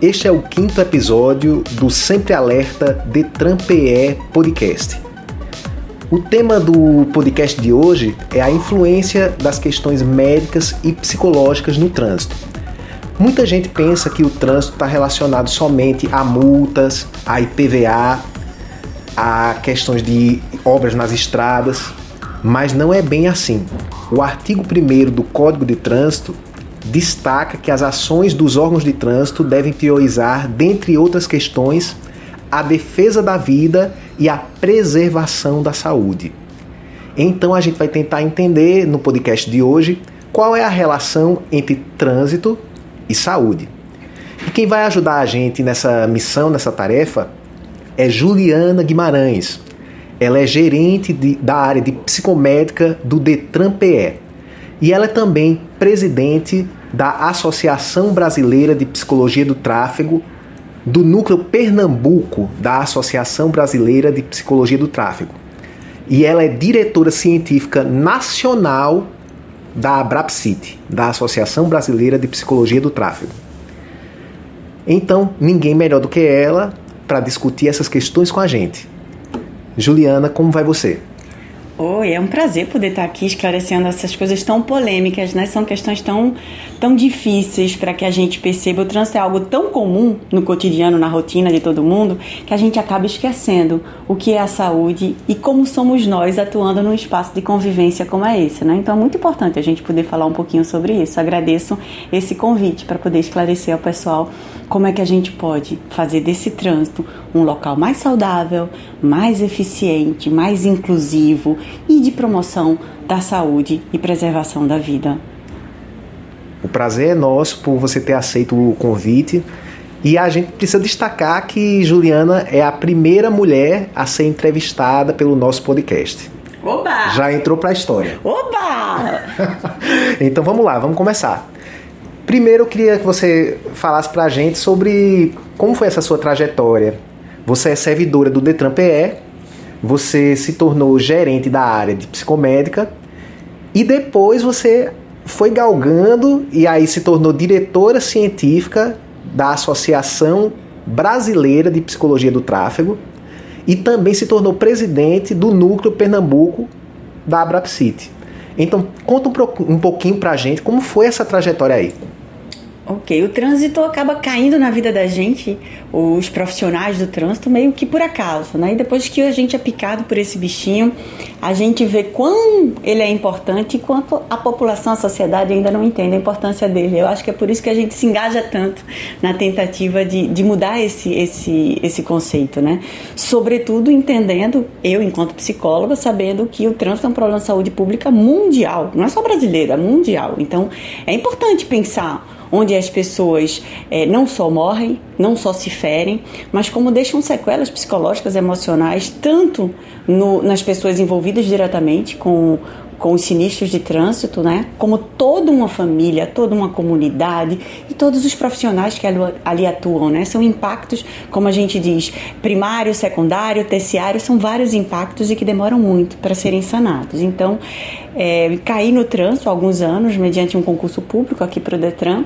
Este é o quinto episódio do Sempre Alerta Detran PE Podcast. O tema do podcast de hoje é a influência das questões médicas e psicológicas no trânsito. Muita gente pensa que o trânsito está relacionado somente a multas, a IPVA, a questões de obras nas estradas, mas não é bem assim. O artigo 1 do Código de Trânsito destaca que as ações dos órgãos de trânsito devem priorizar, dentre outras questões, a defesa da vida e a preservação da saúde. Então a gente vai tentar entender no podcast de hoje qual é a relação entre trânsito e saúde. E quem vai ajudar a gente nessa missão, nessa tarefa, é Juliana Guimarães. Ela é gerente de, da área de psicomédica do Detran PE. E ela é também presidente da Associação Brasileira de Psicologia do Tráfego, do núcleo Pernambuco da Associação Brasileira de Psicologia do Tráfego. E ela é diretora científica nacional da ABRAPSIT, da Associação Brasileira de Psicologia do Tráfego. Então, ninguém melhor do que ela para discutir essas questões com a gente. Juliana, como vai você? Oi, é um prazer poder estar aqui esclarecendo essas coisas tão polêmicas, né? São questões tão, tão difíceis para que a gente perceba. O trânsito é algo tão comum no cotidiano, na rotina de todo mundo, que a gente acaba esquecendo o que é a saúde e como somos nós atuando num espaço de convivência como é esse, né? Então é muito importante a gente poder falar um pouquinho sobre isso. Agradeço esse convite para poder esclarecer ao pessoal como é que a gente pode fazer desse trânsito um local mais saudável, mais eficiente, mais inclusivo e de promoção da saúde e preservação da vida. O prazer é nosso por você ter aceito o convite. E a gente precisa destacar que Juliana é a primeira mulher a ser entrevistada pelo nosso podcast. Oba! Já entrou para a história. Oba! então vamos lá, vamos começar. Primeiro eu queria que você falasse para a gente sobre como foi essa sua trajetória. Você é servidora do Detran PE você se tornou gerente da área de psicomédica e depois você foi galgando e aí se tornou diretora científica da Associação Brasileira de Psicologia do Tráfego e também se tornou presidente do Núcleo Pernambuco da Abrapsite. Então, conta um pouquinho pra gente como foi essa trajetória aí. Ok, o trânsito acaba caindo na vida da gente, os profissionais do trânsito, meio que por acaso, né? E depois que a gente é picado por esse bichinho, a gente vê quão ele é importante e quanto a população, a sociedade ainda não entende a importância dele. Eu acho que é por isso que a gente se engaja tanto na tentativa de, de mudar esse, esse, esse conceito, né? Sobretudo entendendo, eu enquanto psicóloga, sabendo que o trânsito é um problema de saúde pública mundial, não é só brasileiro, é mundial. Então, é importante pensar onde as pessoas é, não só morrem, não só se ferem, mas como deixam sequelas psicológicas, emocionais, tanto no, nas pessoas envolvidas diretamente com, com os sinistros de trânsito, né? Como toda uma família, toda uma comunidade e todos os profissionais que ali, atuam, né? São impactos, como a gente diz, primário, secundário, terciário, são vários impactos e que demoram muito para serem sanados. Então, é, caí no trânsito há alguns anos, mediante um concurso público aqui para o Detran,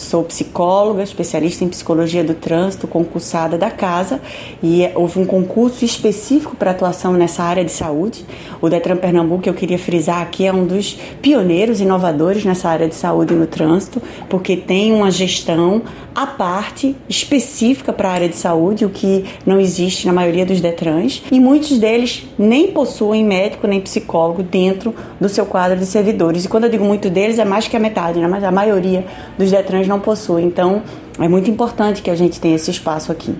Sou psicóloga, especialista em psicologia do trânsito, concursada da casa, e houve um concurso específico para atuação nessa área de saúde. O Detran Pernambuco, eu queria frisar aqui, é um dos pioneiros inovadores nessa área de saúde no trânsito, porque tem uma gestão à parte específica para a área de saúde, o que não existe na maioria dos Detrans, e muitos deles nem possuem médico nem psicólogo dentro do seu quadro de servidores. E quando eu digo muito deles, é mais que a metade, né? mas a maioria dos Detrans não possui. Então, é muito importante que a gente tenha esse espaço aqui.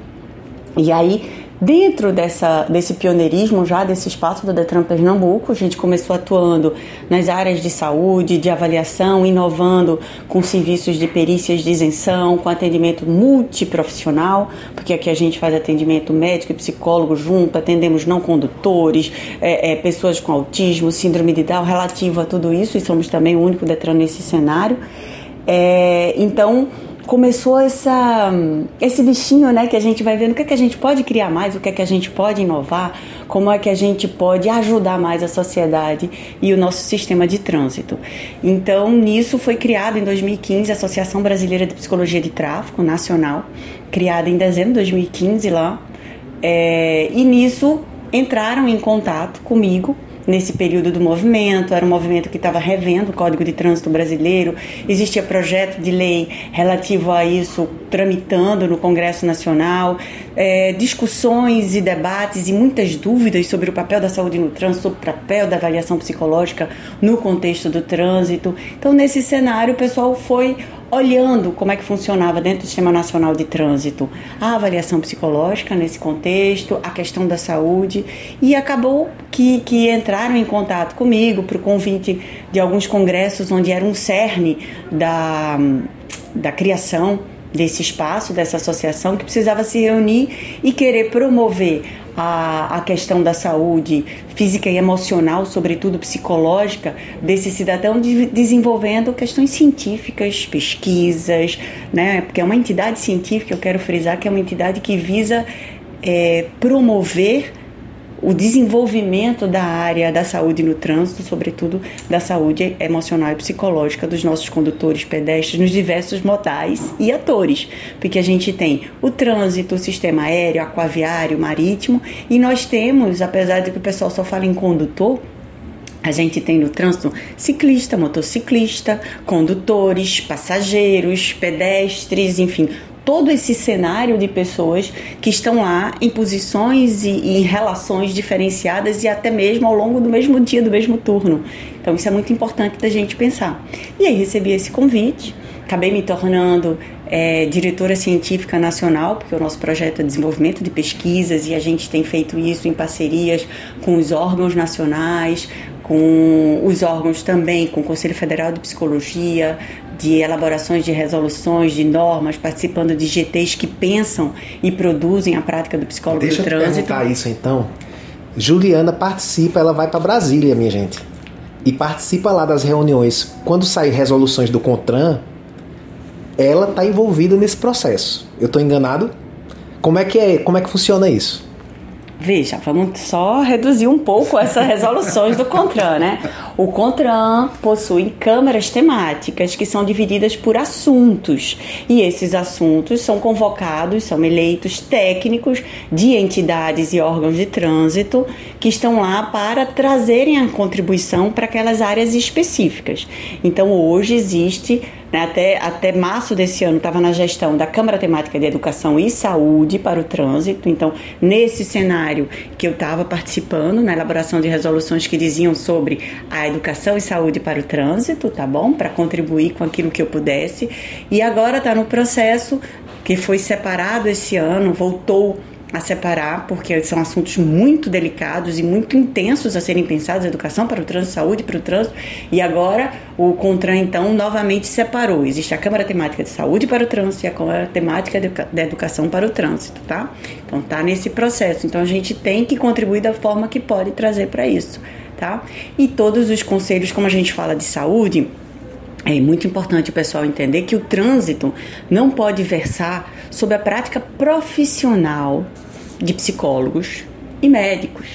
E aí, Dentro dessa, desse pioneirismo já desse espaço do Detran Pernambuco, a gente começou atuando nas áreas de saúde, de avaliação, inovando com serviços de perícias de isenção, com atendimento multiprofissional, porque aqui a gente faz atendimento médico e psicólogo junto, atendemos não condutores, é, é, pessoas com autismo, síndrome de Down, relativo a tudo isso, e somos também o único Detran nesse cenário. É, então, começou essa, esse bichinho, né, que a gente vai vendo o que, é que a gente pode criar mais, o que é que a gente pode inovar, como é que a gente pode ajudar mais a sociedade e o nosso sistema de trânsito. Então, nisso foi criada em 2015 a Associação Brasileira de Psicologia de Tráfico Nacional, criada em dezembro de 2015 lá. É, e nisso entraram em contato comigo nesse período do movimento, era um movimento que estava revendo o Código de Trânsito Brasileiro, existia projeto de lei relativo a isso tramitando no Congresso Nacional, é, discussões e debates e muitas dúvidas sobre o papel da saúde no trânsito, sobre o papel da avaliação psicológica no contexto do trânsito. Então, nesse cenário, o pessoal foi olhando como é que funcionava dentro do Sistema Nacional de Trânsito a avaliação psicológica nesse contexto, a questão da saúde, e acabou que, que entraram em contato comigo para o convite de alguns congressos onde era um cerne da, da criação desse espaço, dessa associação, que precisava se reunir e querer promover a, a questão da saúde física e emocional, sobretudo psicológica, desse cidadão de, desenvolvendo questões científicas, pesquisas, né? Porque é uma entidade científica, eu quero frisar que é uma entidade que visa é, promover o desenvolvimento da área da saúde no trânsito, sobretudo da saúde emocional e psicológica dos nossos condutores pedestres nos diversos modais e atores, porque a gente tem o trânsito, o sistema aéreo, aquaviário, marítimo, e nós temos, apesar de que o pessoal só fala em condutor, a gente tem no trânsito ciclista, motociclista, condutores, passageiros, pedestres, enfim, todo esse cenário de pessoas que estão lá em posições e, em relações diferenciadas e até mesmo ao longo do mesmo dia, do mesmo turno. Então isso é muito importante da gente pensar. E aí recebi esse convite, acabei me tornando é, diretora científica nacional, porque o nosso projeto é desenvolvimento de pesquisas e a gente tem feito isso em parcerias com os órgãos nacionais, com os órgãos também, com o Conselho Federal de Psicologia, de elaborações de resoluções, de normas, participando de GTs que pensam e produzem a prática do psicólogo Deixa do trânsito. Deixa eu perguntar isso então. Juliana participa, ela vai para Brasília, minha gente, e participa lá das reuniões. Quando saem resoluções do CONTRAN, ela está envolvida nesse processo. Eu estou enganado? Como é que é? Como é que funciona isso? Veja, vamos só reduzir um pouco essas resoluções do CONTRAN, né? O CONTRAN possui câmaras temáticas que são divididas por assuntos e esses assuntos são convocados, são eleitos técnicos de entidades e órgãos de trânsito que estão lá para trazerem a contribuição para aquelas áreas específicas. Então, hoje existe né, até, até março desse ano estava na gestão da Câmara Temática de Educação e Saúde para o Trânsito. Então, nesse cenário que eu estava participando na elaboração de resoluções que diziam sobre a educação e saúde para o trânsito, tá bom? Para contribuir com aquilo que eu pudesse. E agora está no processo que foi separado esse ano, voltou a separar, porque são assuntos muito delicados e muito intensos a serem pensados, educação para o trânsito, saúde para o trânsito, e agora o CONTRAN, então, novamente separou. Existe a Câmara Temática de Saúde para o Trânsito e a Câmara Temática de Educação para o Trânsito, tá? Então, tá nesse processo. Então, a gente tem que contribuir da forma que pode trazer para isso, tá? E todos os conselhos, como a gente fala de saúde, é muito importante o pessoal entender que o trânsito não pode versar sobre a prática profissional de psicólogos e médicos,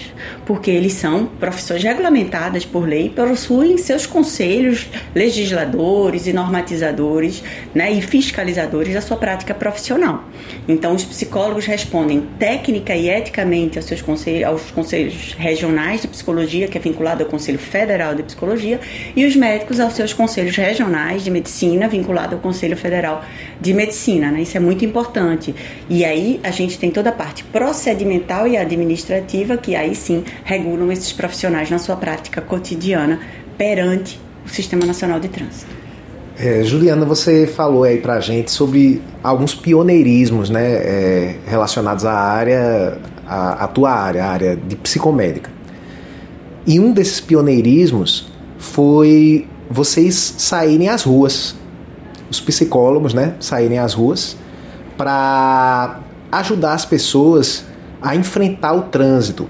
porque eles são profissões regulamentadas por lei, possuem seus conselhos legisladores e normatizadores né, e fiscalizadores da sua prática profissional. Então, os psicólogos respondem técnica e eticamente aos seus conselhos, aos conselhos regionais de psicologia, que é vinculado ao Conselho Federal de Psicologia, e os médicos aos seus conselhos regionais de medicina, vinculado ao Conselho Federal de Medicina. Né? Isso é muito importante. E aí a gente tem toda a parte procedimental e administrativa administrativa, que aí sim regulam esses profissionais na sua prática cotidiana perante o Sistema Nacional de Trânsito. É, Juliana, você falou aí pra gente sobre alguns pioneirismos né, é, relacionados à área, à, à tua área, a área de psicomédica. E um desses pioneirismos foi vocês saírem às ruas, os psicólogos, né, saírem às ruas para ajudar as pessoas a enfrentar o trânsito.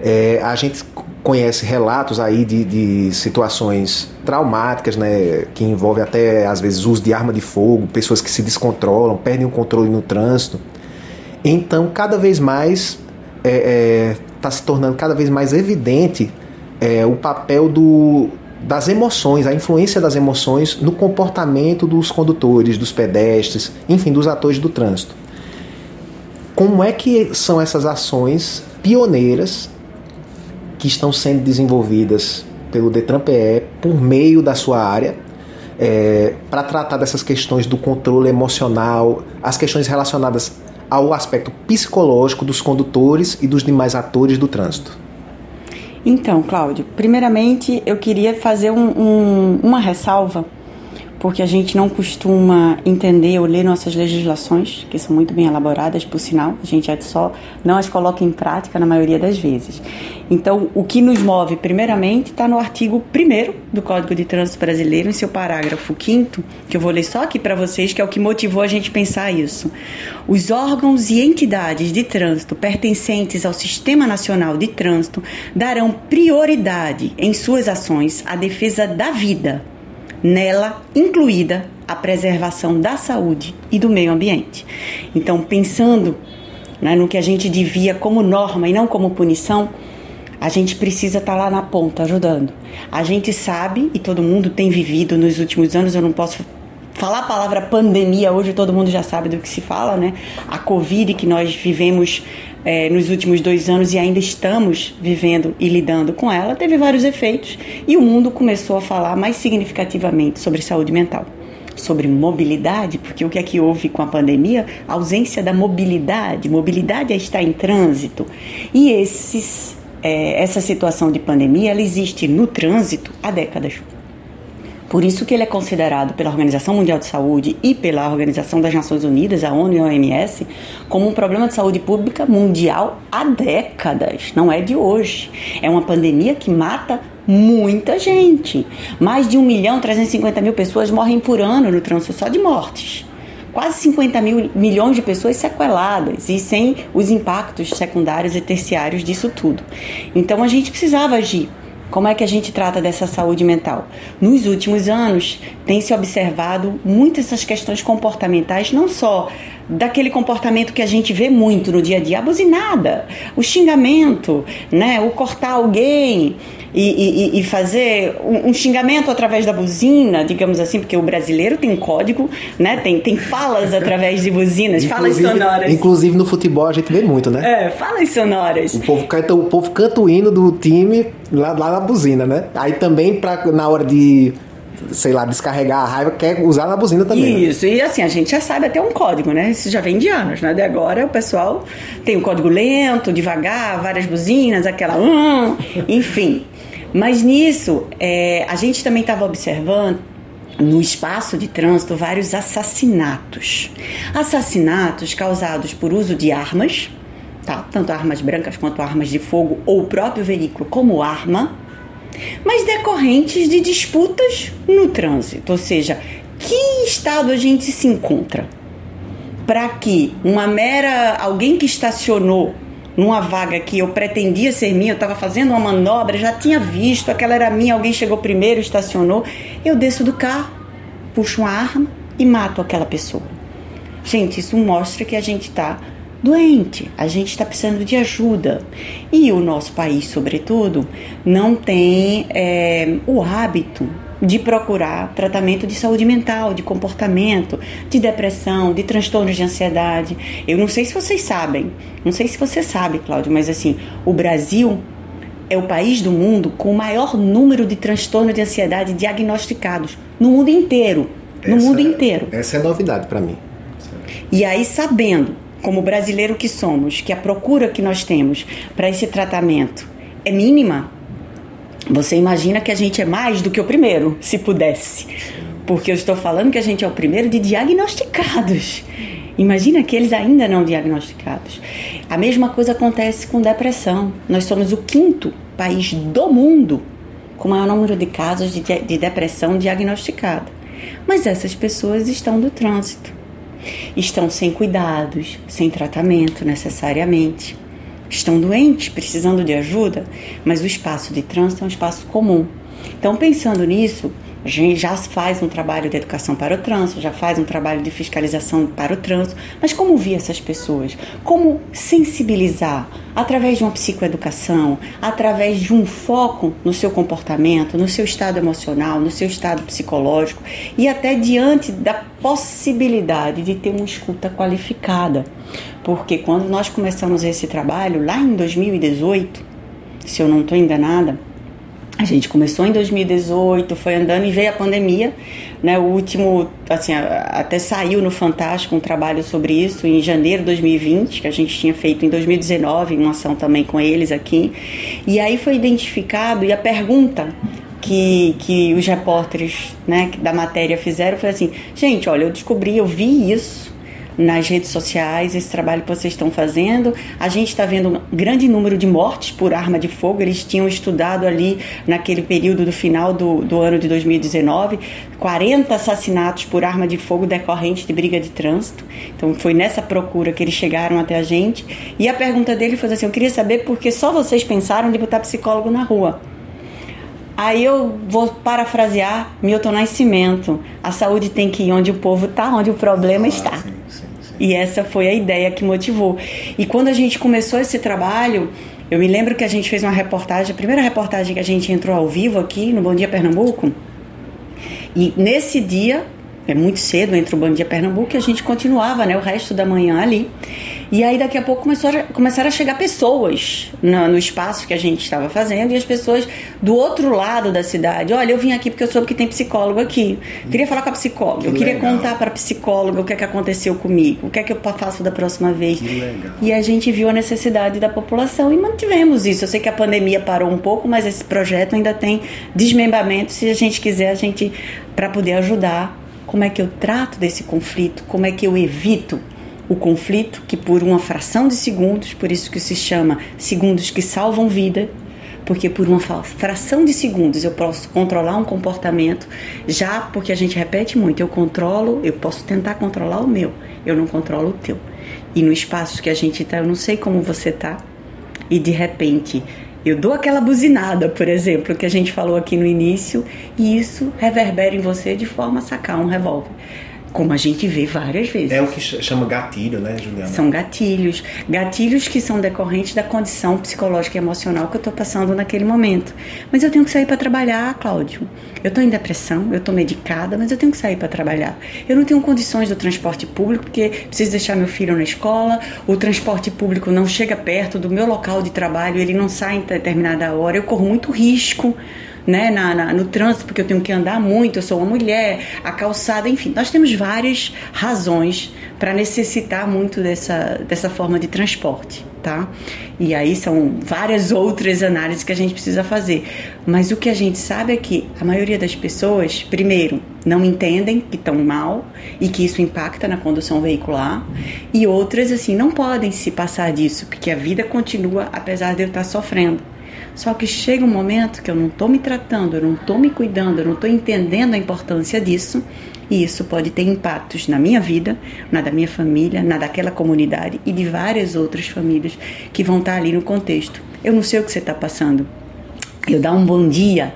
É, a gente conhece relatos aí de, de, situações traumáticas, né, que envolvem até às vezes uso de arma de fogo, pessoas que se descontrolam, perdem o controle no trânsito. Então, cada vez mais é, é, está se tornando cada vez mais evidente é, o papel do, das emoções, a influência das emoções no comportamento dos condutores, dos pedestres, enfim, dos atores do trânsito. Como é que são essas ações pioneiras que estão sendo desenvolvidas pelo Detran-PE por meio da sua área é, para tratar dessas questões do controle emocional, as questões relacionadas ao aspecto psicológico dos condutores e dos demais atores do trânsito? Então, Cláudio, primeiramente eu queria fazer um, um, uma ressalva porque a gente não costuma entender ou ler nossas legislações, que são muito bem elaboradas, por sinal, a gente é só não as coloca em prática na maioria das vezes. Então, o que nos move, primeiramente, está no artigo 1 do Código de Trânsito Brasileiro, em seu parágrafo 5, que eu vou ler só aqui para vocês, que é o que motivou a gente pensar isso. Os órgãos e entidades de trânsito pertencentes ao Sistema Nacional de Trânsito darão prioridade em suas ações à defesa da vida nela incluída a preservação da saúde e do meio ambiente. Então, pensando né, no que a gente devia como norma e não como punição, a gente precisa estar tá lá na ponta ajudando. A gente sabe, e todo mundo tem vivido nos últimos anos, eu não posso falar a palavra pandemia, hoje todo mundo já sabe do que se fala, né? A Covid que nós vivemos é, nos últimos dois anos e ainda estamos vivendo e lidando com ela, teve vários efeitos e o mundo começou a falar mais significativamente sobre saúde mental. Sobre mobilidade, porque o que é que houve com a pandemia? A ausência da mobilidade. Mobilidade é estar em trânsito. E esses, é, essa situação de pandemia ela existe no trânsito há décadas. Por isso que ele é considerado pela Organização Mundial de Saúde e pela Organização das Nações Unidas, a ONU e a OMS, como um problema de saúde pública mundial há décadas, não é de hoje. É uma pandemia que mata muita gente. Mais de 1 milhão e 350 mil pessoas morrem por ano no trânsito só de mortes. Quase 50 mil milhões de pessoas sequeladas e sem os impactos secundários e terciários disso tudo. Então a gente precisava agir. Como é que a gente trata dessa saúde mental? Nos últimos anos, tem se observado muitas essas questões comportamentais, não só daquele comportamento que a gente vê muito no dia a dia, a buzinada, o xingamento, né, o cortar alguém, e, e, e fazer um, um, xingamento através da buzina, digamos assim, porque o brasileiro tem código, né? Tem, tem falas através de buzinas, falas sonoras. Inclusive no futebol a gente vê muito, né? É, falas sonoras. O povo canta o, povo canta o hino do time lá, lá na buzina, né? Aí também pra, na hora de sei lá, descarregar a raiva, quer usar na buzina também. Né? Isso, né? e assim, a gente já sabe até um código, né? Isso já vem de anos, né? De agora o pessoal tem um código lento, devagar, várias buzinas, aquela. Hum, enfim. Mas nisso, é, a gente também estava observando no espaço de trânsito vários assassinatos. Assassinatos causados por uso de armas, tá? tanto armas brancas quanto armas de fogo ou o próprio veículo como arma, mas decorrentes de disputas no trânsito, ou seja, que estado a gente se encontra para que uma mera alguém que estacionou numa vaga que eu pretendia ser minha, eu estava fazendo uma manobra, já tinha visto, aquela era minha, alguém chegou primeiro, estacionou, eu desço do carro, puxo uma arma e mato aquela pessoa. Gente, isso mostra que a gente está doente, a gente está precisando de ajuda. E o nosso país, sobretudo, não tem é, o hábito de procurar tratamento de saúde mental, de comportamento, de depressão, de transtornos de ansiedade. Eu não sei se vocês sabem, não sei se você sabe, Cláudio, mas assim, o Brasil é o país do mundo com o maior número de transtornos de ansiedade diagnosticados no mundo inteiro. No essa, mundo inteiro. Essa é novidade para mim. E aí, sabendo, como brasileiro que somos, que a procura que nós temos para esse tratamento é mínima, você imagina que a gente é mais do que o primeiro, se pudesse. Porque eu estou falando que a gente é o primeiro de diagnosticados. Imagina aqueles ainda não diagnosticados. A mesma coisa acontece com depressão. Nós somos o quinto país do mundo com maior número de casos de, de depressão diagnosticada. Mas essas pessoas estão no trânsito, estão sem cuidados, sem tratamento necessariamente estão doentes, precisando de ajuda, mas o espaço de trânsito é um espaço comum. Então, pensando nisso, A gente já faz um trabalho de educação para o trânsito, já faz um trabalho de fiscalização para o trânsito, mas como ouvir essas pessoas? Como sensibilizar através de uma psicoeducação, através de um foco no seu comportamento, no seu estado emocional, no seu estado psicológico e até diante da possibilidade de ter uma escuta qualificada. Porque quando nós começamos esse trabalho lá em 2018, se eu não estou enganada, a gente começou em 2018, foi andando e veio a pandemia, né? O último, assim, até saiu no Fantástico um trabalho sobre isso em janeiro de 2020, que a gente tinha feito em 2019, uma ação também com eles aqui. E aí foi identificado e a pergunta que, que os repórteres né, da matéria fizeram foi assim: gente, olha, eu descobri, eu vi isso nas redes sociais, esse trabalho que vocês estão fazendo. A gente está vendo um grande número de mortes por arma de fogo. Eles tinham estudado ali naquele período do final do, do ano de 2019 40 assassinatos por arma de fogo decorrente de briga de trânsito. Então foi nessa procura que eles chegaram até a gente. E a pergunta dele foi assim: eu queria saber por que só vocês pensaram de botar psicólogo na rua. Aí eu vou parafrasear Milton Nascimento: a saúde tem que ir onde o povo está, onde o problema ah, está. Sim. E essa foi a ideia que motivou. E quando a gente começou esse trabalho, eu me lembro que a gente fez uma reportagem, a primeira reportagem que a gente entrou ao vivo aqui no Bom Dia Pernambuco. E nesse dia, é muito cedo entre o Bom Dia Pernambuco, e a gente continuava, né, o resto da manhã ali. E aí daqui a pouco começou a, começaram a chegar pessoas no, no, espaço que a gente estava fazendo e as pessoas do outro lado da cidade. Olha, eu vim aqui porque eu soube que tem psicólogo aqui. Queria falar com a psicóloga. Que eu queria legal. contar para a psicóloga o que é que aconteceu comigo, o que é que eu faço da próxima vez. E a gente viu a necessidade da população e mantivemos isso. Eu sei que a pandemia parou um pouco, mas esse projeto ainda tem desmembramento. Se a gente quiser, a gente para poder ajudar. Como é que eu trato desse conflito? Como é que eu evito? O conflito que por uma fração de segundos, por isso que se chama segundos que salvam vida, porque por uma fração de segundos eu posso controlar um comportamento, já porque a gente repete muito, eu controlo, eu posso tentar controlar o meu, eu não controlo o teu. E no espaço que a gente está, eu não sei como você tá, e de repente eu dou aquela buzinada, por exemplo, que a gente falou aqui no início, e isso reverbera em você de forma a sacar um revólver. Como a gente vê várias vezes. É o que chama gatilho, né, Juliana? São gatilhos. Gatilhos que são decorrentes da condição psicológica e emocional que eu estou passando naquele momento. Mas eu tenho que sair para trabalhar, Cláudio. Eu estou em depressão, eu estou medicada, mas eu tenho que sair para trabalhar. Eu não tenho condições do transporte público porque preciso deixar meu filho na escola, o transporte público não chega perto do meu local de trabalho, ele não sai em determinada hora, eu corro muito risco né, na, na, no trânsito, porque eu tenho que andar muito, eu sou uma mulher, a calçada, enfim, nós temos várias razões para necessitar muito dessa, dessa forma de transporte, tá? E aí são várias outras análises que a gente precisa fazer. Mas o que a gente sabe é que a maioria das pessoas, primeiro, não entendem que estão mal e que isso impacta na condução veicular, e outras, assim, não podem se passar disso, porque a vida continua apesar de eu estar sofrendo. Só que chega um momento que eu não estou me tratando, eu não estou me cuidando, eu não estou entendendo a importância disso, e isso pode ter impactos na minha vida, na da minha família, na daquela comunidade e de várias outras famílias que vão estar ali no contexto. Eu não sei o que você está passando. Eu dar um bom dia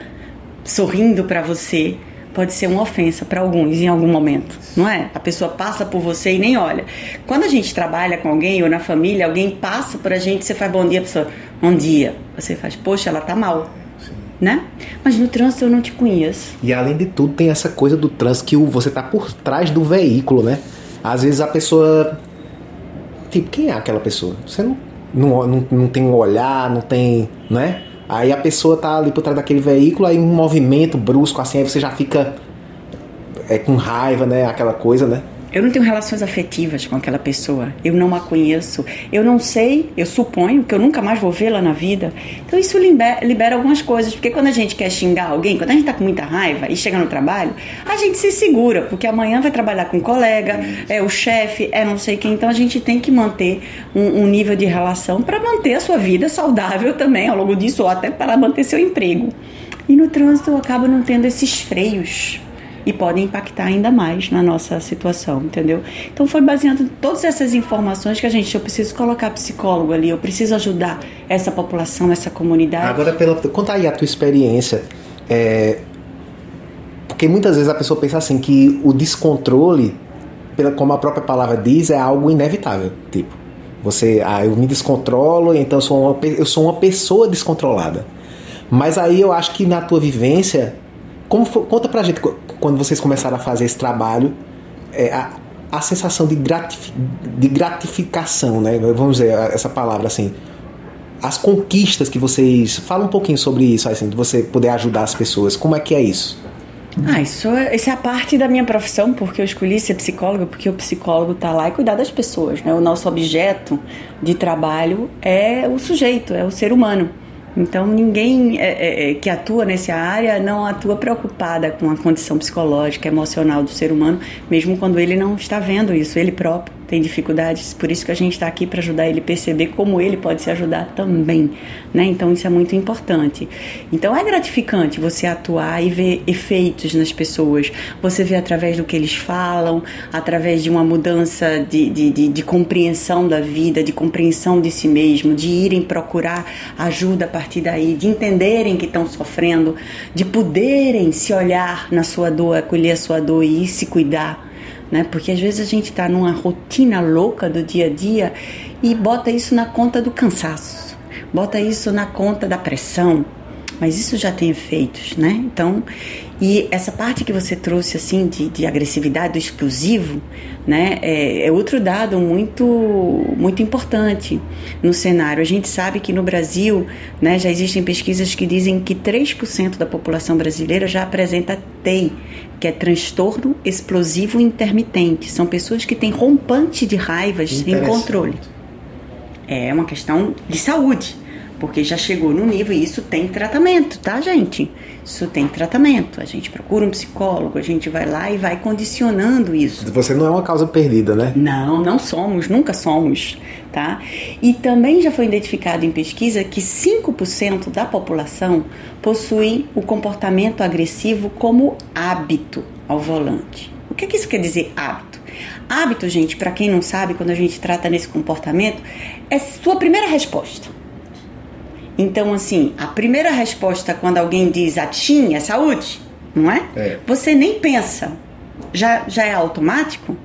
sorrindo para você pode ser uma ofensa para alguns em algum momento, não é? A pessoa passa por você e nem olha. Quando a gente trabalha com alguém ou na família, alguém passa por a gente, você faz bom dia, a pessoa, bom dia. Você faz, poxa, ela tá mal. Né? Mas no trânsito eu não te conheço. E além de tudo, tem essa coisa do trânsito que você tá por trás do veículo, né? Às vezes a pessoa. Tipo, quem é aquela pessoa? Você não, não, não, não tem um olhar, não tem. né? Aí a pessoa tá ali por trás daquele veículo, aí um movimento brusco assim, aí você já fica é, com raiva, né? Aquela coisa, né? Eu não tenho relações afetivas com aquela pessoa. Eu não a conheço. Eu não sei, eu suponho que eu nunca mais vou vê-la na vida. Então isso libera, libera, algumas coisas. Porque quando a gente quer xingar alguém, quando a gente tá com muita raiva e chega no trabalho, a gente se segura, porque amanhã vai trabalhar com um colega, é o chefe, é não sei quem. Então a gente tem que manter um, um nível de relação para manter a sua vida saudável também ao longo disso, ou até para manter seu emprego. E no trânsito eu acabo não tendo esses freios e podem impactar ainda mais na nossa situação, entendeu? Então foi baseado em todas essas informações que a gente, eu preciso colocar psicólogo ali, eu preciso ajudar essa população, essa comunidade. Agora, pela, conta aí a tua experiência. É, Porque muitas vezes a pessoa pensa assim que o descontrole, pela, como a própria palavra diz, é algo inevitável. Tipo, você, ah, eu me descontrolo, então eu sou uma, eu sou uma pessoa descontrolada. Mas aí eu acho que na tua vivência, como conta pra gente quando vocês começaram a fazer esse trabalho, é, a, a sensação de, gratif, de gratificação, né? Vamos dizer essa palavra assim. As conquistas que vocês. Fala um pouquinho sobre isso, assim, de você poder ajudar as pessoas. Como é que é isso? Ah, isso, é, isso é a parte da minha profissão, porque eu escolhi ser psicóloga, porque o psicólogo está lá e cuidar das pessoas, né? O nosso objeto de trabalho é o sujeito, é o ser humano. Então, ninguém é, é, é, que atua nessa área não atua preocupada com a condição psicológica, emocional do ser humano, mesmo quando ele não está vendo isso, ele próprio tem dificuldades, por isso que a gente está aqui para ajudar ele a perceber como ele pode se ajudar também, né? Então isso é muito importante. Então é gratificante você atuar e ver efeitos nas pessoas. Você vê através do que eles falam, através de uma mudança de, de, de, de compreensão da vida, de compreensão de si mesmo, de irem procurar ajuda a partir daí, de entenderem que estão sofrendo, de poderem se olhar na sua dor, acolher a sua dor e se cuidar né? Porque às vezes a gente está numa rotina louca do dia a dia e bota isso na conta do cansaço, bota isso na conta da pressão, mas isso já tem efeitos, né? Então, e essa parte que você trouxe assim de, de agressividade, do explosivo, né, é, é, outro dado muito muito importante no cenário. A gente sabe que no Brasil, né, já existem pesquisas que dizem que 3% da população brasileira já apresenta TEI, que é transtorno explosivo intermitente. São pessoas que têm rompante de raivas sem controle. É uma questão de saúde porque já chegou no nível e isso tem tratamento, tá, gente? Isso tem tratamento. A gente procura um psicólogo, a gente vai lá e vai condicionando isso. Você não é uma causa perdida, né? Não, não somos, nunca somos, tá? E também já foi identificado em pesquisa que 5% da população possui o comportamento agressivo como hábito ao volante. O que, que isso quer dizer hábito? Hábito, gente, para quem não sabe, quando a gente trata nesse comportamento, é sua primeira resposta então, assim, a primeira resposta quando alguém diz atinha, é saúde, não é? é? Você nem pensa. Já, já é automático?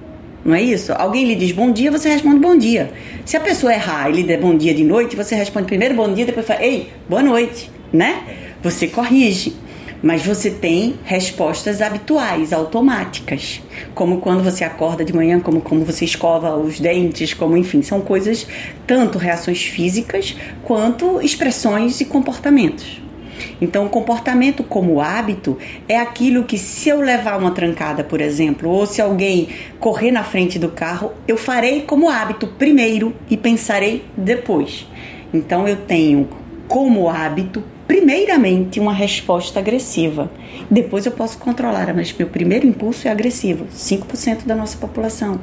Não é isso? Alguém lhe diz bom dia, você responde bom dia. Se a pessoa errar e lhe der bom dia de noite, você responde primeiro bom dia, depois fala, ei, boa noite, né? Você corrige mas você tem respostas habituais, automáticas, como quando você acorda de manhã, como como você escova os dentes, como enfim, são coisas tanto reações físicas quanto expressões e comportamentos. Então, o comportamento como hábito é aquilo que, se eu levar uma trancada, por exemplo, ou se alguém correr na frente do carro, eu farei como hábito primeiro e pensarei depois. Então, eu tenho como hábito primeiramente uma resposta agressiva. Depois eu posso controlar, mas meu primeiro impulso é agressivo, 5% da nossa população.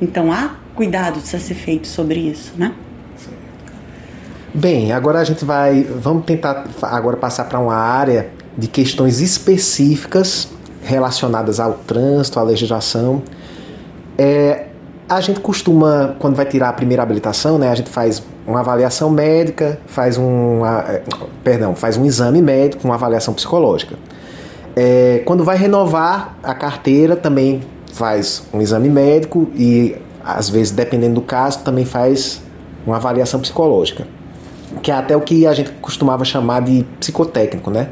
Então há cuidado a ser feito sobre isso, né? Bem, agora a gente vai, vamos tentar agora passar para uma área de questões específicas relacionadas ao trânsito, à legislação. É, a gente costuma, quando vai tirar a primeira habilitação, né, a gente faz uma avaliação médica, faz um, é, perdão, faz um exame médico, uma avaliação psicológica. É, quando vai renovar a carteira, também faz um exame médico e, às vezes, dependendo do caso, também faz uma avaliação psicológica, que é até o que a gente costumava chamar de psicotécnico, né?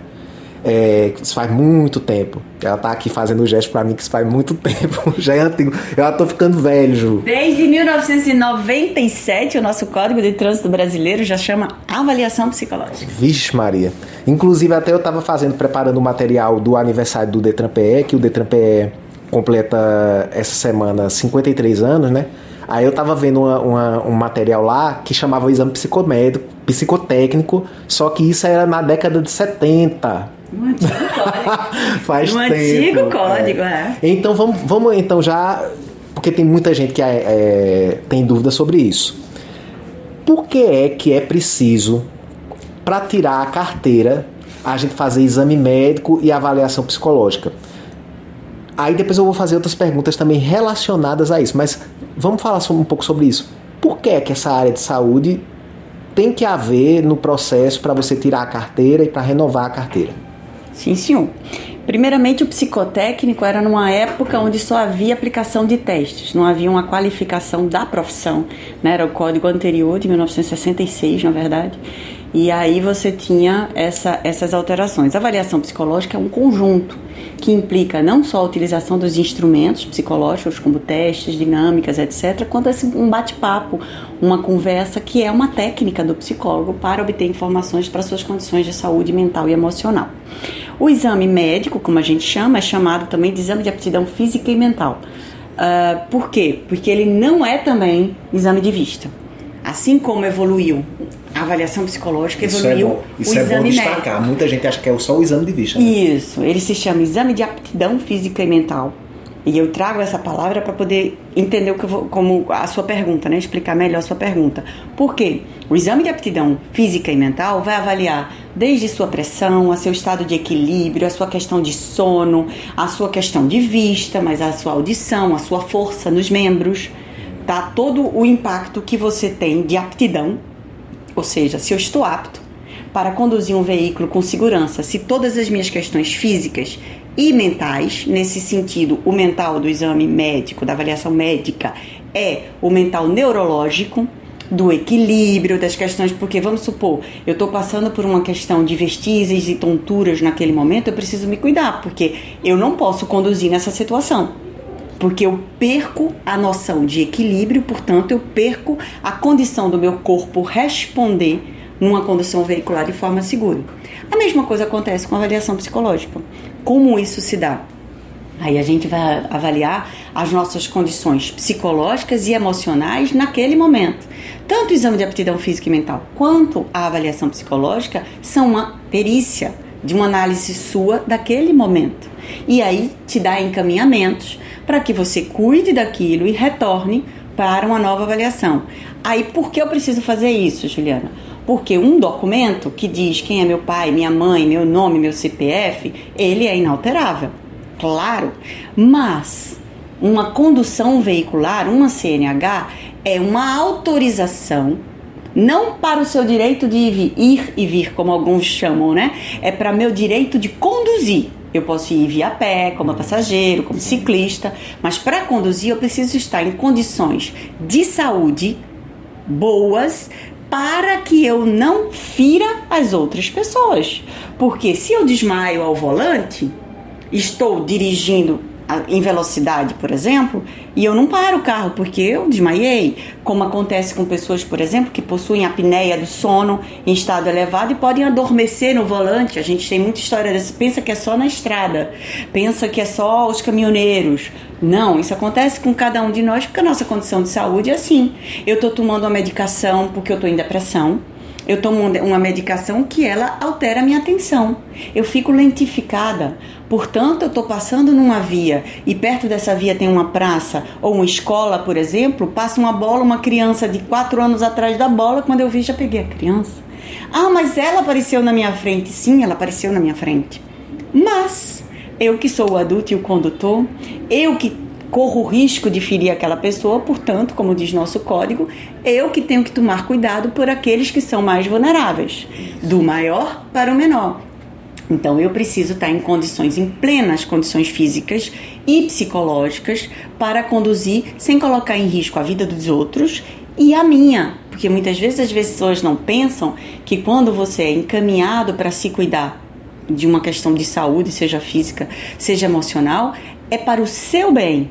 É, isso faz muito tempo. Ela tá aqui fazendo o gesto pra mim que isso faz muito tempo. Já é antigo. Eu já tô ficando velho, Ju. Desde 1997, o nosso Código de Trânsito Brasileiro já chama avaliação psicológica. Vixe, Maria. Inclusive, até eu tava fazendo, preparando o material do aniversário do Detran PE, que o Detran PE completa essa semana 53 anos, né? Aí eu tava vendo uma, uma, um material lá que chamava o exame psicomédico, psicotécnico, só que isso era na década de 70. Um antigo código. Faz um tempo. antigo código, é. é. Então vamos, vamos então já. Porque tem muita gente que é, é, tem dúvida sobre isso. Por que é que é preciso, para tirar a carteira, a gente fazer exame médico e avaliação psicológica? Aí depois eu vou fazer outras perguntas também relacionadas a isso, mas vamos falar um pouco sobre isso. Por que é que essa área de saúde tem que haver no processo para você tirar a carteira e para renovar a carteira? Sim, senhor. Primeiramente, o psicotécnico era numa época onde só havia aplicação de testes, não havia uma qualificação da profissão. Né? Era o código anterior, de 1966, na verdade. E aí você tinha essa, essas alterações. A avaliação psicológica é um conjunto que implica não só a utilização dos instrumentos psicológicos, como testes, dinâmicas, etc., quanto um bate-papo, uma conversa, que é uma técnica do psicólogo para obter informações para suas condições de saúde mental e emocional. O exame médico, como a gente chama, é chamado também de exame de aptidão física e mental. Uh, por quê? Porque ele não é também exame de vista. Assim como evoluiu a avaliação psicológica, isso evoluiu é bom. Isso o é exame bom destacar. médico. Muita gente acha que é só o exame de vista. Né? Isso, ele se chama exame de aptidão física e mental. E eu trago essa palavra para poder entender o que vou, como a sua pergunta, né? Explicar melhor a sua pergunta. Por quê? O exame de aptidão física e mental vai avaliar desde sua pressão, a seu estado de equilíbrio, a sua questão de sono, a sua questão de vista, mas a sua audição, a sua força nos membros, tá? Todo o impacto que você tem de aptidão, ou seja, se eu estou apto para conduzir um veículo com segurança, se todas as minhas questões físicas e mentais, nesse sentido, o mental do exame médico, da avaliação médica, é o mental neurológico, do equilíbrio, das questões, porque vamos supor, eu estou passando por uma questão de vestígios e tonturas naquele momento, eu preciso me cuidar, porque eu não posso conduzir nessa situação. Porque eu perco a noção de equilíbrio, portanto, eu perco a condição do meu corpo responder numa condução veicular de forma segura. A mesma coisa acontece com a avaliação psicológica. Como isso se dá? Aí a gente vai avaliar as nossas condições psicológicas e emocionais naquele momento. Tanto o exame de aptidão física e mental quanto a avaliação psicológica são uma perícia de uma análise sua daquele momento. E aí te dá encaminhamentos para que você cuide daquilo e retorne para uma nova avaliação. Aí por que eu preciso fazer isso, Juliana? Porque um documento que diz quem é meu pai, minha mãe, meu nome, meu CPF, ele é inalterável. Claro, mas uma condução veicular, uma CNH, é uma autorização não para o seu direito de ir e vir, como alguns chamam, né? É para meu direito de conduzir. Eu posso ir via pé, como passageiro, como ciclista, mas para conduzir eu preciso estar em condições de saúde boas para que eu não fira as outras pessoas. Porque se eu desmaio ao volante, estou dirigindo em velocidade, por exemplo, e eu não paro o carro porque eu desmaiei, como acontece com pessoas, por exemplo, que possuem apneia do sono em estado elevado e podem adormecer no volante. A gente tem muita história dessa. Pensa que é só na estrada, pensa que é só os caminhoneiros. Não, isso acontece com cada um de nós porque a nossa condição de saúde é assim. Eu estou tomando uma medicação porque eu estou em depressão eu tomo uma medicação que ela altera a minha atenção. Eu fico lentificada. Portanto, eu estou passando numa via e perto dessa via tem uma praça ou uma escola, por exemplo, passa uma bola, uma criança de 4 anos atrás da bola, quando eu vi já peguei a criança. Ah, mas ela apareceu na minha frente. Sim, ela apareceu na minha frente. Mas eu que sou o adulto e o condutor, eu que corro o risco de ferir aquela pessoa, portanto, como diz nosso código, eu que tenho que tomar cuidado por aqueles que são mais vulneráveis, do maior para o menor. Então eu preciso estar em condições, em plenas condições físicas e psicológicas para conduzir sem colocar em risco a vida dos outros e a minha, porque muitas vezes as pessoas não pensam que quando você é encaminhado para se cuidar de uma questão de saúde, seja física, seja emocional, é para o seu bem,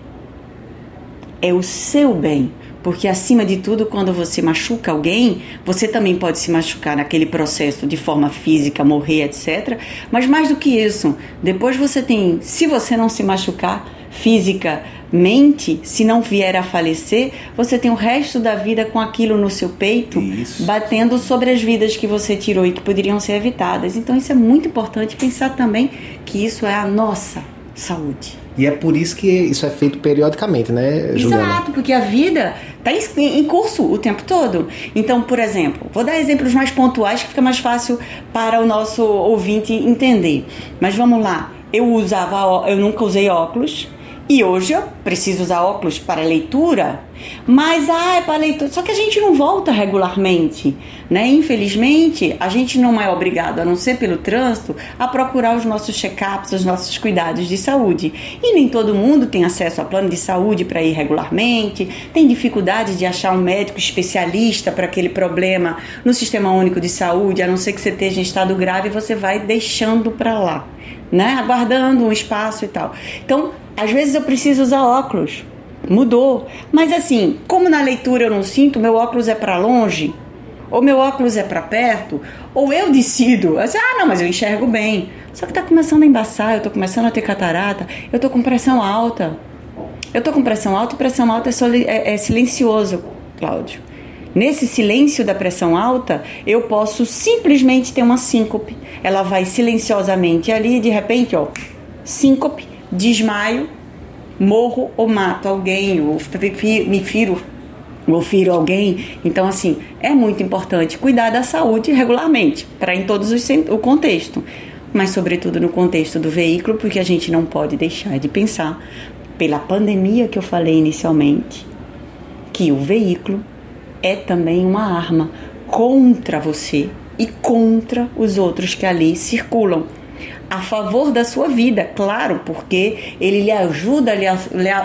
é o seu bem. Porque acima de tudo, quando você machuca alguém, você também pode se machucar naquele processo de forma física, morrer, etc. Mas mais do que isso, depois você tem, se você não se machucar fisicamente, se não vier a falecer, você tem o resto da vida com aquilo no seu peito, isso. batendo sobre as vidas que você tirou e que poderiam ser evitadas. Então isso é muito importante pensar também que isso é a nossa saúde. E é por isso que isso é feito periodicamente, né, Juliana? Exato, porque a vida está em curso o tempo todo. Então, por exemplo, vou dar exemplos mais pontuais que fica mais fácil para o nosso ouvinte entender. Mas vamos lá. Eu usava, eu nunca usei óculos e hoje eu preciso usar óculos para leitura. Mas, ah, é para leitura. Só que a gente não volta regularmente, né? Infelizmente, a gente não é obrigado, a não ser pelo trânsito, a procurar os nossos check-ups, os nossos cuidados de saúde. E nem todo mundo tem acesso a plano de saúde para ir regularmente, tem dificuldade de achar um médico especialista para aquele problema no Sistema Único de Saúde, a não ser que você esteja em estado grave, você vai deixando para lá, né? Aguardando um espaço e tal. Então, às vezes eu preciso usar óculos mudou. Mas assim, como na leitura eu não sinto, meu óculos é para longe, ou meu óculos é para perto, ou eu decido, assim, ah, não, mas eu enxergo bem. Só que tá começando a embaçar, eu tô começando a ter catarata, eu tô com pressão alta. Eu tô com pressão alta e pressão alta é, é, é silencioso, Cláudio. Nesse silêncio da pressão alta, eu posso simplesmente ter uma síncope. Ela vai silenciosamente ali e de repente, ó, síncope, desmaio, morro ou mato alguém, ou me firo ou firo alguém. Então, assim, é muito importante cuidar da saúde regularmente, para em todos os o contexto, mas sobretudo no contexto do veículo, porque a gente não pode deixar de pensar pela pandemia que eu falei inicialmente, que o veículo é também uma arma contra você e contra os outros que ali circulam a favor da sua vida, claro, porque ele lhe ajuda, lhe,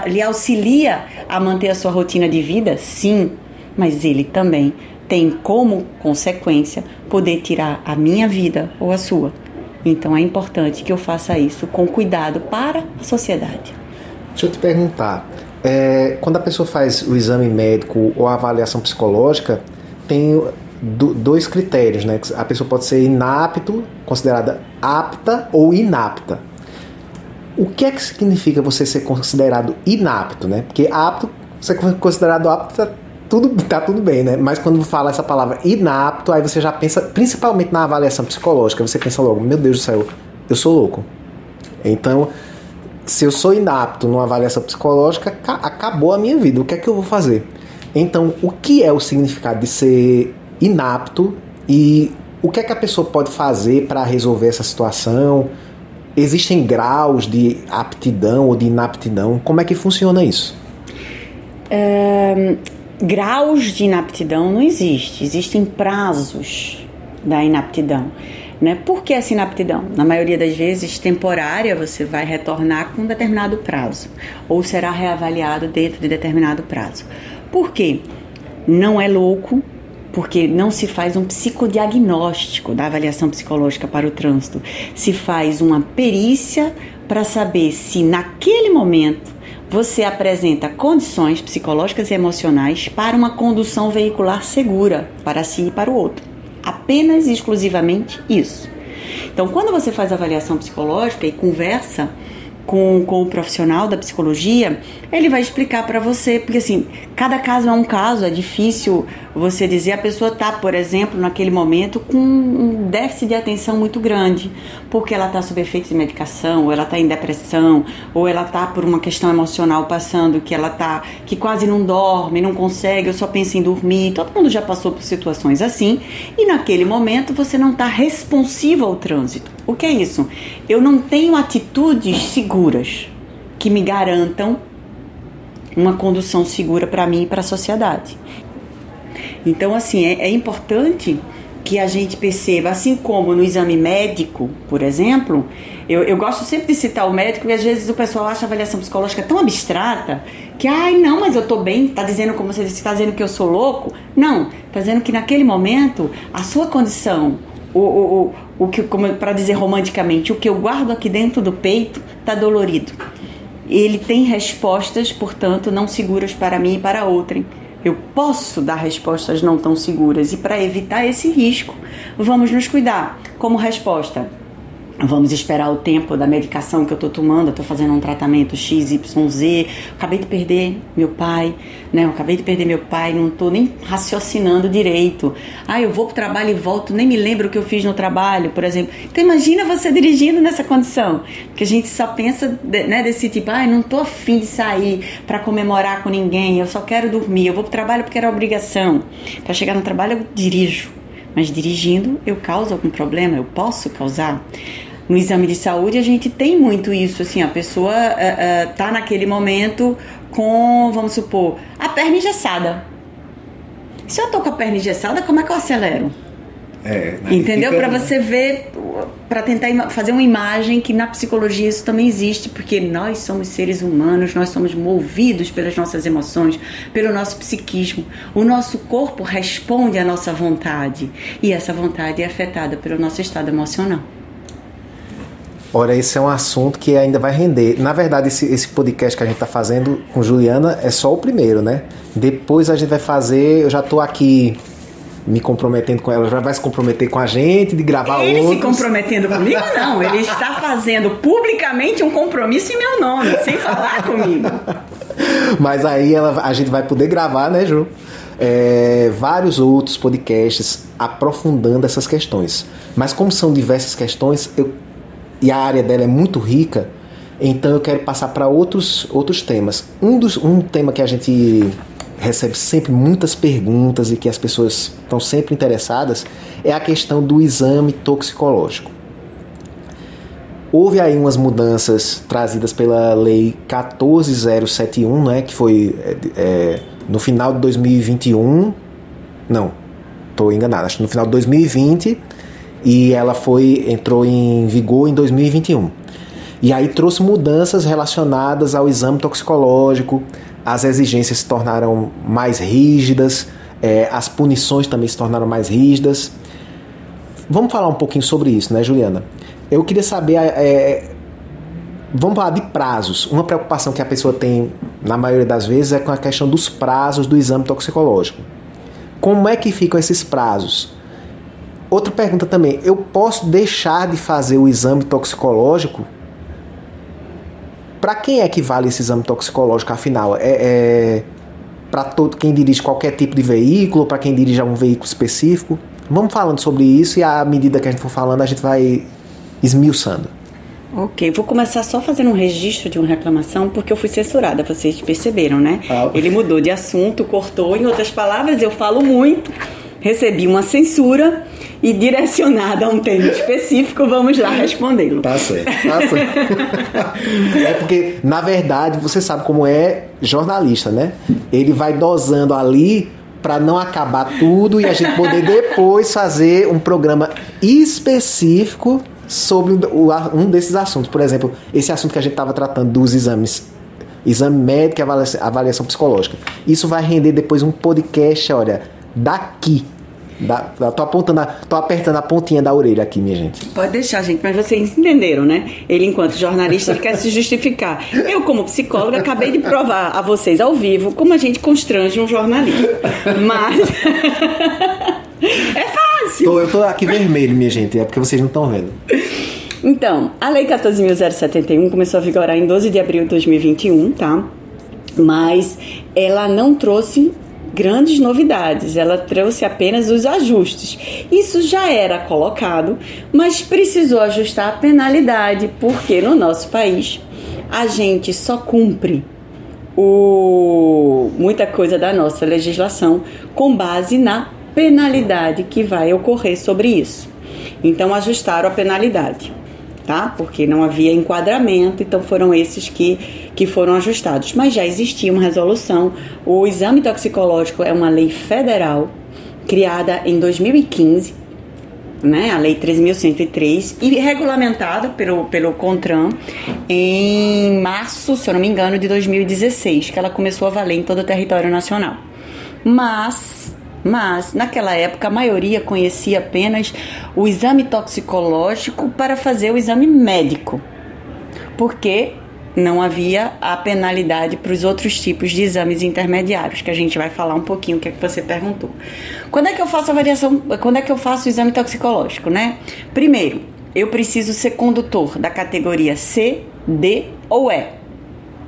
lhe auxilia a manter a sua rotina de vida, sim, mas ele também tem como consequência poder tirar a minha vida ou a sua. Então é importante que eu faça isso com cuidado para a sociedade. Deixa eu te perguntar, é, quando a pessoa faz o exame médico ou a avaliação psicológica, tem do, dois critérios, né? A pessoa pode ser inapto, considerada apta ou inapta. O que é que significa você ser considerado inapto, né? Porque apto, você é considerado apto, tá tudo, tá tudo bem, né? Mas quando fala essa palavra inapto, aí você já pensa, principalmente na avaliação psicológica, você pensa logo, meu Deus do céu, eu sou louco. Então, se eu sou inapto numa avaliação psicológica, acabou a minha vida. O que é que eu vou fazer? Então, o que é o significado de ser inapto e o que é que a pessoa pode fazer para resolver essa situação? Existem graus de aptidão ou de inaptidão? Como é que funciona isso? Graus de inaptidão não existe, existem prazos da inaptidão. Né? Por que essa inaptidão? Na maioria das vezes, temporária, você vai retornar com um determinado prazo, ou será reavaliado dentro de determinado prazo. Por quê? Não é louco, porque não se faz um psicodiagnóstico da avaliação psicológica para o trânsito, se faz uma perícia para saber se naquele momento você apresenta condições psicológicas e emocionais para uma condução veicular segura para si e para o outro. Apenas e exclusivamente isso. Então, quando você faz avaliação psicológica e conversa com, com o profissional da psicologia, ele vai explicar para você, porque assim, cada caso é um caso, é difícil você dizer a pessoa tá, por exemplo, naquele momento com um déficit de atenção muito grande, porque ela está sob efeito de medicação, ou ela está em depressão, ou ela está por uma questão emocional passando que ela tá que quase não dorme, não consegue, eu só penso em dormir. Todo mundo já passou por situações assim, e naquele momento você não está responsivo ao trânsito. O que é isso? Eu não tenho atitudes seguras que me garantam uma condução segura para mim e para a sociedade. Então, assim, é, é importante que a gente perceba, assim como no exame médico, por exemplo, eu, eu, gosto sempre de citar o médico e às vezes o pessoal acha a avaliação psicológica tão abstrata que, ai, não, mas eu tô bem, tá dizendo como você está dizendo que eu sou louco. Não, tá dizendo que naquele momento a sua condição, o, o, o, o que, para dizer romanticamente, o que eu guardo aqui dentro do peito tá dolorido. Ele tem respostas, portanto, não seguras para mim e para outrem. Eu posso dar respostas não tão seguras e para evitar esse risco, vamos nos cuidar. Como resposta, Vamos esperar o tempo da medicação que eu estou tomando. Eu estou fazendo um tratamento XYZ. Acabei de perder meu pai, né? Eu acabei de perder meu pai, não estou nem raciocinando direito. Ah, eu vou para o trabalho e volto, nem me lembro o que eu fiz no trabalho, por exemplo. Então imagina você dirigindo nessa condição, que a gente só pensa, né, desse tipo, ah, não estou afim de sair para comemorar com ninguém. Eu só quero dormir. Eu vou para o trabalho porque era obrigação. Para chegar no trabalho eu dirijo, mas dirigindo eu causo algum problema? Eu posso causar? No exame de saúde a gente tem muito isso, assim, a pessoa uh, uh, tá naquele momento com, vamos supor, a perna engessada. Se eu tô com a perna engessada, como é que eu acelero? É, né? Entendeu? Para você ver, para tentar fazer uma imagem que na psicologia isso também existe, porque nós somos seres humanos, nós somos movidos pelas nossas emoções, pelo nosso psiquismo. O nosso corpo responde à nossa vontade e essa vontade é afetada pelo nosso estado emocional. Olha, esse é um assunto que ainda vai render. Na verdade, esse, esse podcast que a gente está fazendo com Juliana é só o primeiro, né? Depois a gente vai fazer. Eu já estou aqui me comprometendo com ela, já vai se comprometer com a gente, de gravar Ele outros. se comprometendo comigo, não. Ele está fazendo publicamente um compromisso em meu nome, sem falar comigo. Mas aí ela, a gente vai poder gravar, né, Ju? É, vários outros podcasts aprofundando essas questões. Mas como são diversas questões, eu, e a área dela é muito rica, então eu quero passar para outros, outros temas. Um, dos, um tema que a gente recebe sempre muitas perguntas e que as pessoas estão sempre interessadas é a questão do exame toxicológico. Houve aí umas mudanças trazidas pela Lei 14071, né, que foi é, é no final de 2021. Não, estou enganado, acho que no final de 2020 e ela foi entrou em vigor em 2021. E aí trouxe mudanças relacionadas ao exame toxicológico, as exigências se tornaram mais rígidas, é, as punições também se tornaram mais rígidas. Vamos falar um pouquinho sobre isso, né, Juliana? Eu queria saber. É, vamos falar de prazos. Uma preocupação que a pessoa tem, na maioria das vezes, é com a questão dos prazos do exame toxicológico. Como é que ficam esses prazos? Outra pergunta também: eu posso deixar de fazer o exame toxicológico para quem é que vale esse exame toxicológico, afinal? É, é para todo quem dirige qualquer tipo de veículo, para quem dirige um veículo específico? Vamos falando sobre isso e à medida que a gente for falando, a gente vai esmiuçando. Ok, vou começar só fazendo um registro de uma reclamação, porque eu fui censurada, vocês perceberam, né? Ah, Ele mudou de assunto, cortou, em outras palavras, eu falo muito, recebi uma censura e direcionada a um tema específico, vamos lá respondê-lo. Tá certo, tá certo. é porque, na verdade, você sabe como é jornalista, né? Ele vai dosando ali para não acabar tudo e a gente poder depois fazer um programa específico sobre um desses assuntos. Por exemplo, esse assunto que a gente estava tratando dos exames exame médico e avaliação, avaliação psicológica. Isso vai render depois um podcast, olha, daqui Dá, tô apontando, a, tô apertando a pontinha da orelha aqui, minha gente. Pode deixar, gente, mas vocês entenderam, né? Ele, enquanto jornalista, ele quer se justificar. Eu, como psicóloga, acabei de provar a vocês ao vivo como a gente constrange um jornalista. Mas. é fácil! Tô, eu tô aqui vermelho, minha gente, é porque vocês não estão vendo. Então, a Lei 14.071 começou a vigorar em 12 de abril de 2021, tá? Mas ela não trouxe grandes novidades, ela trouxe apenas os ajustes. Isso já era colocado, mas precisou ajustar a penalidade, porque no nosso país a gente só cumpre o, muita coisa da nossa legislação com base na penalidade que vai ocorrer sobre isso. Então ajustaram a penalidade tá? Porque não havia enquadramento, então foram esses que, que foram ajustados. Mas já existia uma resolução. O exame toxicológico é uma lei federal criada em 2015, né, a Lei 13.103, e regulamentada pelo, pelo CONTRAN em março, se eu não me engano, de 2016, que ela começou a valer em todo o território nacional. Mas mas naquela época a maioria conhecia apenas o exame toxicológico para fazer o exame médico, porque não havia a penalidade para os outros tipos de exames intermediários, que a gente vai falar um pouquinho o que, é que você perguntou. Quando é que eu faço a variação, quando é que eu faço o exame toxicológico, né? Primeiro, eu preciso ser condutor da categoria C, D ou E,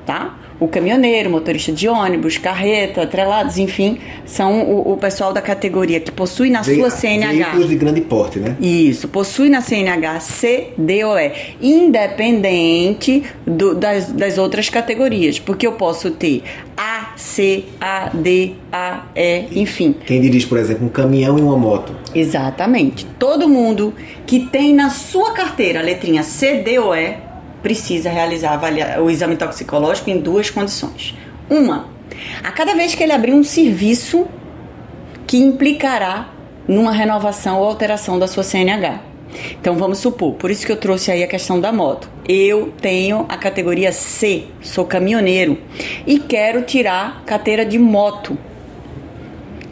tá? O caminhoneiro, motorista de ônibus, carreta, atrelados, enfim, são o, o pessoal da categoria que possui na Ve sua CNH. Veículos de grande porte, né? Isso, possui na CNH CDOE, independente do, das, das outras categorias, porque eu posso ter A, C, A, D, A, E, enfim. Quem dirige, por exemplo, um caminhão e uma moto. Exatamente. Todo mundo que tem na sua carteira a letrinha CDOE precisa realizar o exame toxicológico em duas condições. Uma, a cada vez que ele abrir um serviço que implicará numa renovação ou alteração da sua CNH. Então vamos supor, por isso que eu trouxe aí a questão da moto. Eu tenho a categoria C, sou caminhoneiro e quero tirar carteira de moto.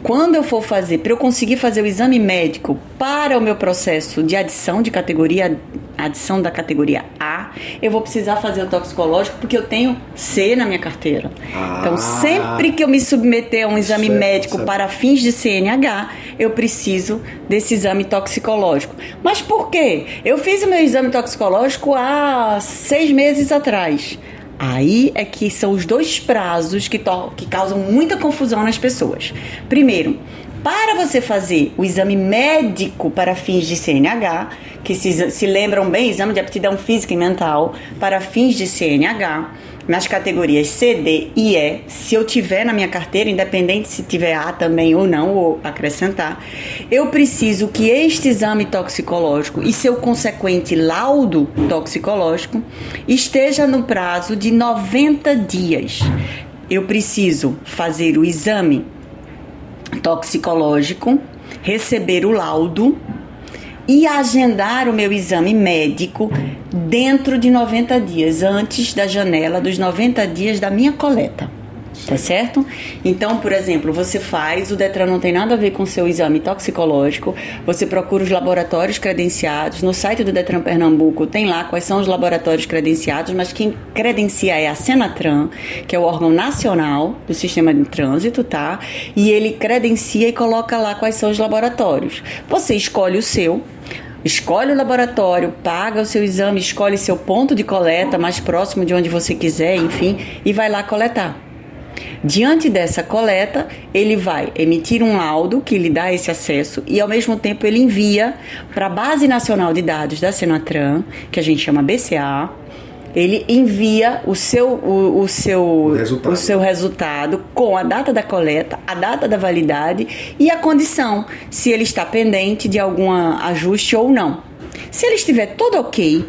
Quando eu for fazer, para eu conseguir fazer o exame médico para o meu processo de adição de categoria adição da categoria A, eu vou precisar fazer o toxicológico porque eu tenho C na minha carteira. Ah, então, sempre que eu me submeter a um exame certo, médico certo. para fins de CNH, eu preciso desse exame toxicológico. Mas por quê? Eu fiz o meu exame toxicológico há seis meses atrás. Aí é que são os dois prazos que, que causam muita confusão nas pessoas. Primeiro, para você fazer o exame médico para fins de CNH, que se, se lembram bem, exame de aptidão física e mental para fins de CNH, nas categorias C, D e E, se eu tiver na minha carteira, independente se tiver A também ou não, ou acrescentar, eu preciso que este exame toxicológico e seu consequente laudo toxicológico esteja no prazo de 90 dias. Eu preciso fazer o exame toxicológico, receber o laudo e agendar o meu exame médico dentro de 90 dias, antes da janela dos 90 dias da minha coleta. Tá certo? Então, por exemplo, você faz, o Detran não tem nada a ver com seu exame toxicológico, você procura os laboratórios credenciados, no site do Detran Pernambuco tem lá quais são os laboratórios credenciados, mas quem credencia é a Senatran, que é o órgão nacional do sistema de trânsito, tá? E ele credencia e coloca lá quais são os laboratórios. Você escolhe o seu, Escolhe o laboratório, paga o seu exame, escolhe seu ponto de coleta mais próximo de onde você quiser, enfim, e vai lá coletar. Diante dessa coleta, ele vai emitir um laudo que lhe dá esse acesso e, ao mesmo tempo, ele envia para a Base Nacional de Dados da Senatran, que a gente chama BCA, ele envia o seu, o, o seu, resultado. o seu resultado com a data da coleta, a data da validade e a condição, se ele está pendente de algum ajuste ou não. Se ele estiver todo ok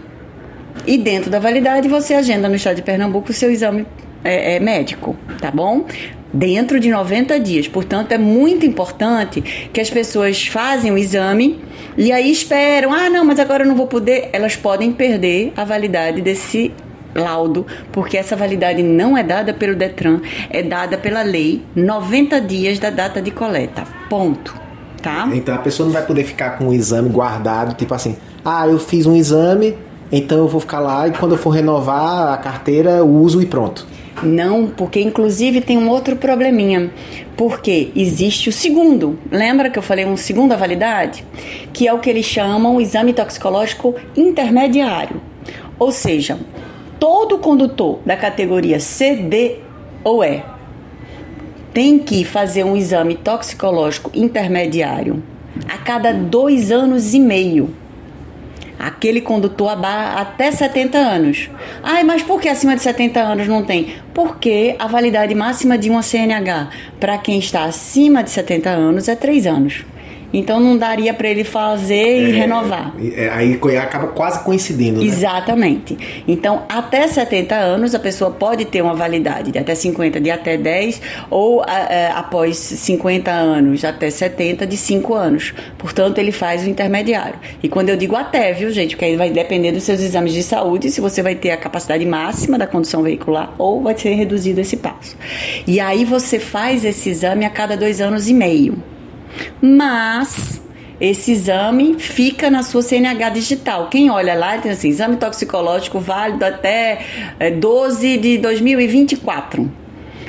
e dentro da validade, você agenda no estado de Pernambuco o seu exame é, é médico, tá bom? Dentro de 90 dias. Portanto, é muito importante que as pessoas fazem o exame e aí esperam, ah, não, mas agora eu não vou poder. Elas podem perder a validade desse laudo, porque essa validade não é dada pelo Detran, é dada pela lei 90 dias da data de coleta. Ponto. Tá? Então a pessoa não vai poder ficar com o exame guardado, tipo assim, ah, eu fiz um exame, então eu vou ficar lá e quando eu for renovar a carteira, uso e pronto. Não, porque inclusive tem um outro probleminha. Porque existe o segundo. Lembra que eu falei um segunda validade? Que é o que eles chamam exame toxicológico intermediário. Ou seja, todo condutor da categoria C, D ou E tem que fazer um exame toxicológico intermediário a cada dois anos e meio aquele condutor até 70 anos. Ai, mas por que acima de 70 anos não tem? Porque a validade máxima de uma CNH para quem está acima de 70 anos é 3 anos. Então não daria para ele fazer e é, renovar. É, aí acaba quase coincidindo. Né? Exatamente. Então, até 70 anos, a pessoa pode ter uma validade de até 50, de até 10, ou é, após 50 anos, até 70, de 5 anos. Portanto, ele faz o intermediário. E quando eu digo até, viu, gente? Porque aí vai depender dos seus exames de saúde, se você vai ter a capacidade máxima da condução veicular ou vai ser reduzido esse passo. E aí você faz esse exame a cada dois anos e meio mas esse exame fica na sua CNH digital. Quem olha lá tem assim, exame toxicológico válido até 12 é, de 2024.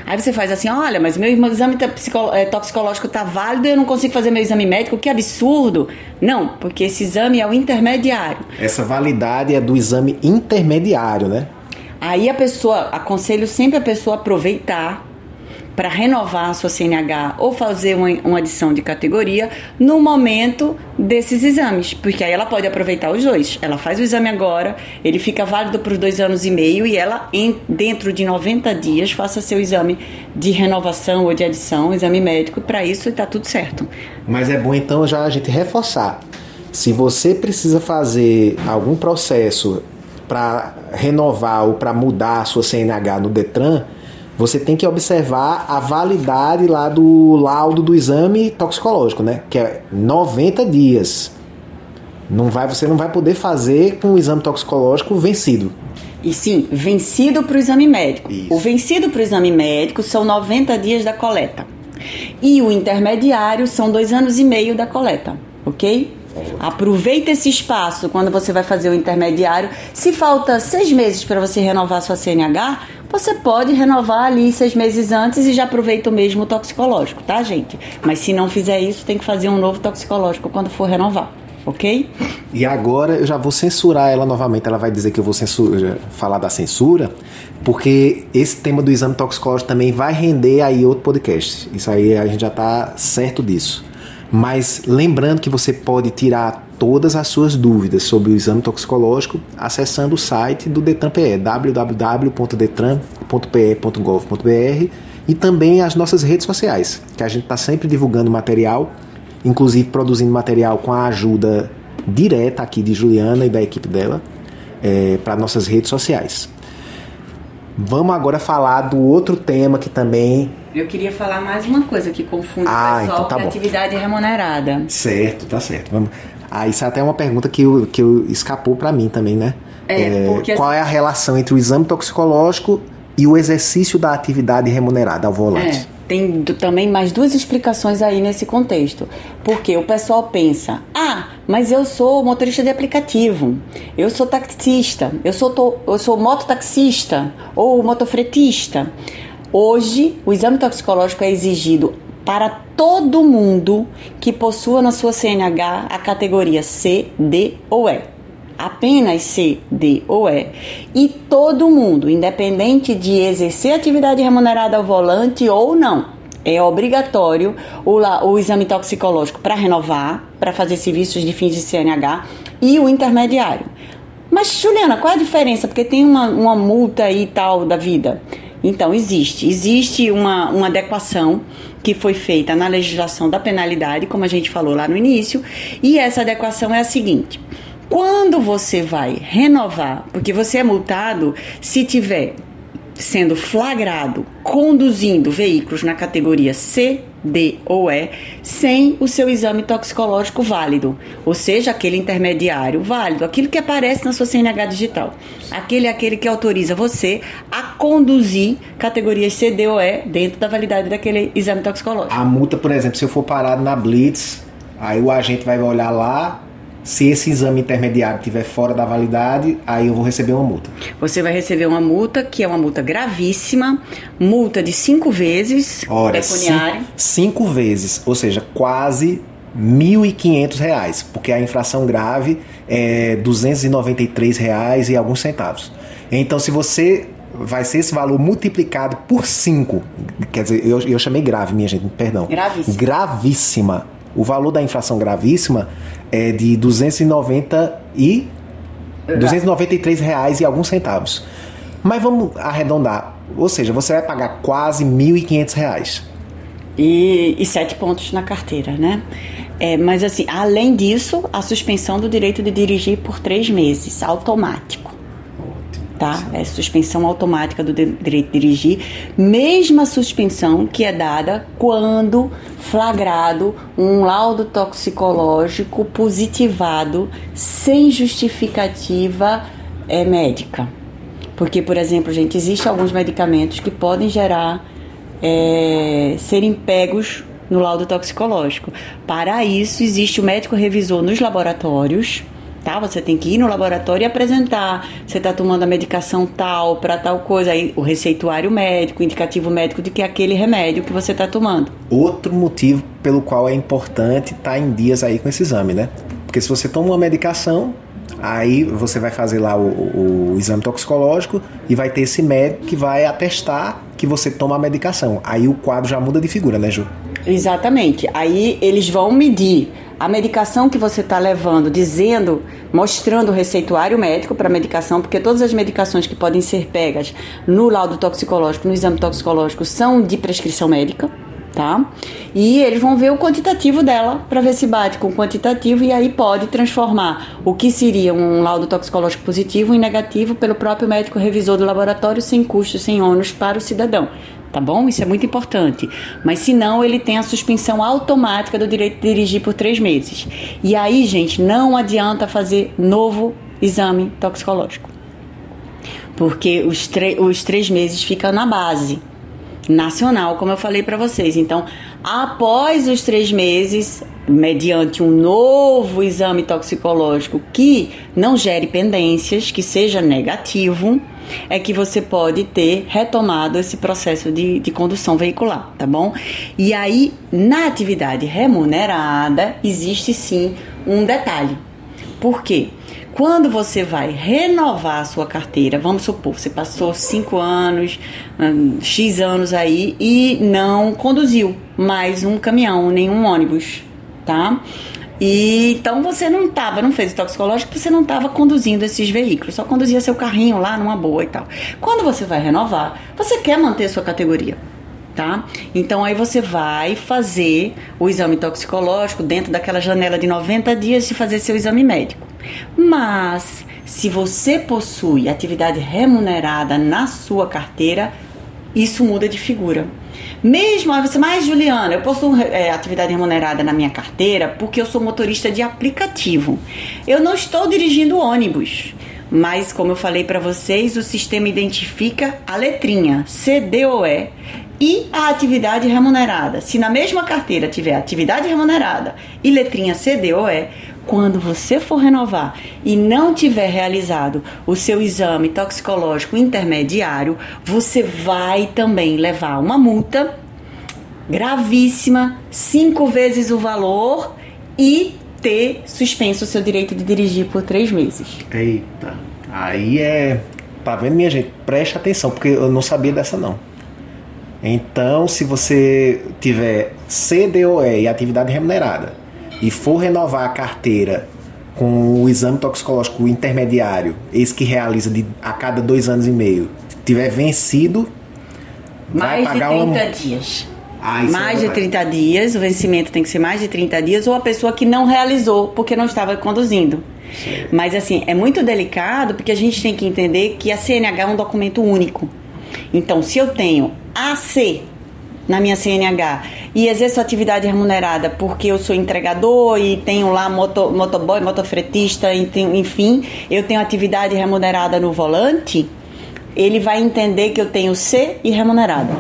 Aí você faz assim, olha, mas meu exame é, toxicológico está válido e eu não consigo fazer meu exame médico, que absurdo. Não, porque esse exame é o intermediário. Essa validade é do exame intermediário, né? Aí a pessoa, aconselho sempre a pessoa aproveitar para renovar a sua CNH ou fazer uma, uma adição de categoria no momento desses exames, porque aí ela pode aproveitar os dois. Ela faz o exame agora, ele fica válido por dois anos e meio e ela, em, dentro de 90 dias, faça seu exame de renovação ou de adição, exame médico, para isso está tudo certo. Mas é bom então já a gente reforçar. Se você precisa fazer algum processo para renovar ou para mudar a sua CNH no Detran, você tem que observar a validade lá do laudo do exame toxicológico, né? Que é 90 dias. Não vai, você não vai poder fazer com o exame toxicológico vencido. E sim, vencido para o exame médico. Isso. O vencido para o exame médico são 90 dias da coleta. E o intermediário são dois anos e meio da coleta, ok? Aproveita esse espaço quando você vai fazer o intermediário. Se falta seis meses para você renovar sua CNH, você pode renovar ali seis meses antes e já aproveita o mesmo toxicológico, tá, gente? Mas se não fizer isso, tem que fazer um novo toxicológico quando for renovar, ok? E agora eu já vou censurar ela novamente. Ela vai dizer que eu vou censura, falar da censura, porque esse tema do exame toxicológico também vai render aí outro podcast. Isso aí a gente já tá certo disso. Mas lembrando que você pode tirar todas as suas dúvidas sobre o exame toxicológico acessando o site do DetranPE, www.detran.pe.gov.br e também as nossas redes sociais, que a gente está sempre divulgando material, inclusive produzindo material com a ajuda direta aqui de Juliana e da equipe dela é, para nossas redes sociais. Vamos agora falar do outro tema que também. Eu queria falar mais uma coisa que confunde ah, o pessoal então tá com atividade remunerada. Certo, tá certo. Vamos. Ah, isso é até uma pergunta que, eu, que eu, escapou para mim também, né? É, é, qual é a relação entre o exame toxicológico e o exercício da atividade remunerada ao volante? É, tem também mais duas explicações aí nesse contexto. Porque o pessoal pensa: ah, mas eu sou motorista de aplicativo, eu sou taxista, eu sou, to, eu sou mototaxista ou motofretista. Hoje, o exame toxicológico é exigido para todo mundo que possua na sua CNH a categoria C, D ou E. Apenas C, D ou E. E todo mundo, independente de exercer atividade remunerada ao volante ou não, é obrigatório o, o exame toxicológico para renovar, para fazer serviços de fins de CNH e o intermediário. Mas, Juliana, qual a diferença? Porque tem uma, uma multa e tal da vida. Então, existe. Existe uma, uma adequação que foi feita na legislação da penalidade, como a gente falou lá no início, e essa adequação é a seguinte: quando você vai renovar, porque você é multado se tiver sendo flagrado conduzindo veículos na categoria C, D ou E sem o seu exame toxicológico válido, ou seja, aquele intermediário válido, aquilo que aparece na sua CNH digital. Aquele é aquele que autoriza você a conduzir categorias C, D ou E dentro da validade daquele exame toxicológico. A multa, por exemplo, se eu for parado na Blitz, aí o agente vai olhar lá, se esse exame intermediário estiver fora da validade, aí eu vou receber uma multa. Você vai receber uma multa, que é uma multa gravíssima, multa de cinco vezes Ora, pecuniária. Cinco vezes, ou seja, quase R$ 1.500, porque a infração grave é 293 reais e alguns centavos. Então, se você vai ser esse valor multiplicado por 5, quer dizer, eu, eu chamei grave, minha gente, perdão. Gravíssima. Gravíssima. O valor da infração gravíssima é de 290 e 293 reais e alguns centavos. Mas vamos arredondar, ou seja, você vai pagar quase 1.500 reais. E, e sete pontos na carteira, né? É, mas assim, além disso, a suspensão do direito de dirigir por três meses, automático tá? É suspensão automática do direito de dirigir, mesma suspensão que é dada quando flagrado um laudo toxicológico positivado sem justificativa é, médica. Porque, por exemplo, gente, existem alguns medicamentos que podem gerar é, serem pegos no laudo toxicológico. Para isso, existe o médico revisor nos laboratórios tá? Você tem que ir no laboratório e apresentar. Você está tomando a medicação tal para tal coisa, aí o receituário médico, o indicativo médico de que é aquele remédio que você está tomando. Outro motivo pelo qual é importante estar tá em dias aí com esse exame, né? Porque se você toma uma medicação, Aí você vai fazer lá o, o, o, exame toxicológico e vai ter esse médico que vai atestar que você toma a medicação. Aí o quadro já muda de figura, né, Ju? Exatamente. Aí eles vão medir a medicação que você está levando, dizendo, mostrando o receituário médico para a medicação, porque todas as medicações que podem ser pegas no laudo toxicológico, no exame toxicológico, são de prescrição médica tá? E eles vão ver o quantitativo dela para ver se bate com o quantitativo e aí pode transformar o que seria um laudo toxicológico positivo em negativo pelo próprio médico revisor do laboratório sem custos, sem ônus para o cidadão. Tá bom? Isso é muito importante. Mas se não, ele tem a suspensão automática do direito de dirigir por três meses. E aí, gente, não adianta fazer novo exame toxicológico. Porque os, os três meses ficam na base nacional, como eu falei para vocês. Então, após os três meses, mediante um novo exame toxicológico que não gere pendências, que seja negativo, é que você pode ter retomado esse processo de, de condução veicular, tá bom? E aí, na atividade remunerada, existe sim um detalhe. Por quê? Quando você vai renovar a sua carteira, vamos supor, você passou cinco anos, hum, X anos aí e não conduziu mais um caminhão, nenhum ônibus, tá? E então você não estava, não fez o toxicológico, você não estava conduzindo esses veículos, só conduzia seu carrinho lá numa boa e tal. Quando você vai renovar, você quer manter sua categoria tá? Então aí você vai fazer o exame toxicológico dentro daquela janela de 90 dias de fazer seu exame médico. Mas se você possui atividade remunerada na sua carteira, isso muda de figura. Mesmo você, mas Juliana, eu possuo é, atividade remunerada na minha carteira porque eu sou motorista de aplicativo. Eu não estou dirigindo ônibus. Mas, como eu falei para vocês, o sistema identifica a letrinha CDOE e a atividade remunerada. Se na mesma carteira tiver atividade remunerada e letrinha CDOE, quando você for renovar e não tiver realizado o seu exame toxicológico intermediário, você vai também levar uma multa gravíssima, cinco vezes o valor e ter suspenso o seu direito de dirigir por três meses. Eita, aí é. Tá vendo, minha gente? Preste atenção, porque eu não sabia dessa não. Então, se você tiver CDOE e atividade remunerada e for renovar a carteira com o exame toxicológico intermediário, esse que realiza de, a cada dois anos e meio, tiver vencido, mais vai pagar de 30 uma... dias. Ah, é mais de 30 dias, o vencimento tem que ser mais de 30 dias, ou a pessoa que não realizou porque não estava conduzindo. Sim. Mas assim, é muito delicado porque a gente tem que entender que a CNH é um documento único. Então, se eu tenho AC na minha CNH e exerço atividade remunerada porque eu sou entregador e tenho lá moto, motoboy, motofretista, enfim, eu tenho atividade remunerada no volante, ele vai entender que eu tenho C e remunerada.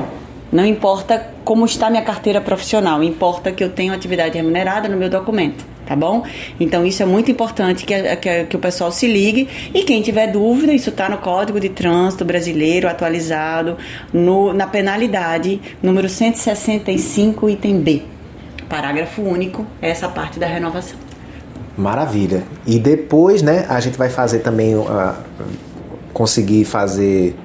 Não importa como está minha carteira profissional, importa que eu tenho atividade remunerada no meu documento tá bom? Então isso é muito importante que, que, que o pessoal se ligue e quem tiver dúvida, isso está no Código de Trânsito Brasileiro atualizado no, na penalidade número 165, item B. Parágrafo único, essa parte da renovação. Maravilha. E depois, né, a gente vai fazer também uh, conseguir fazer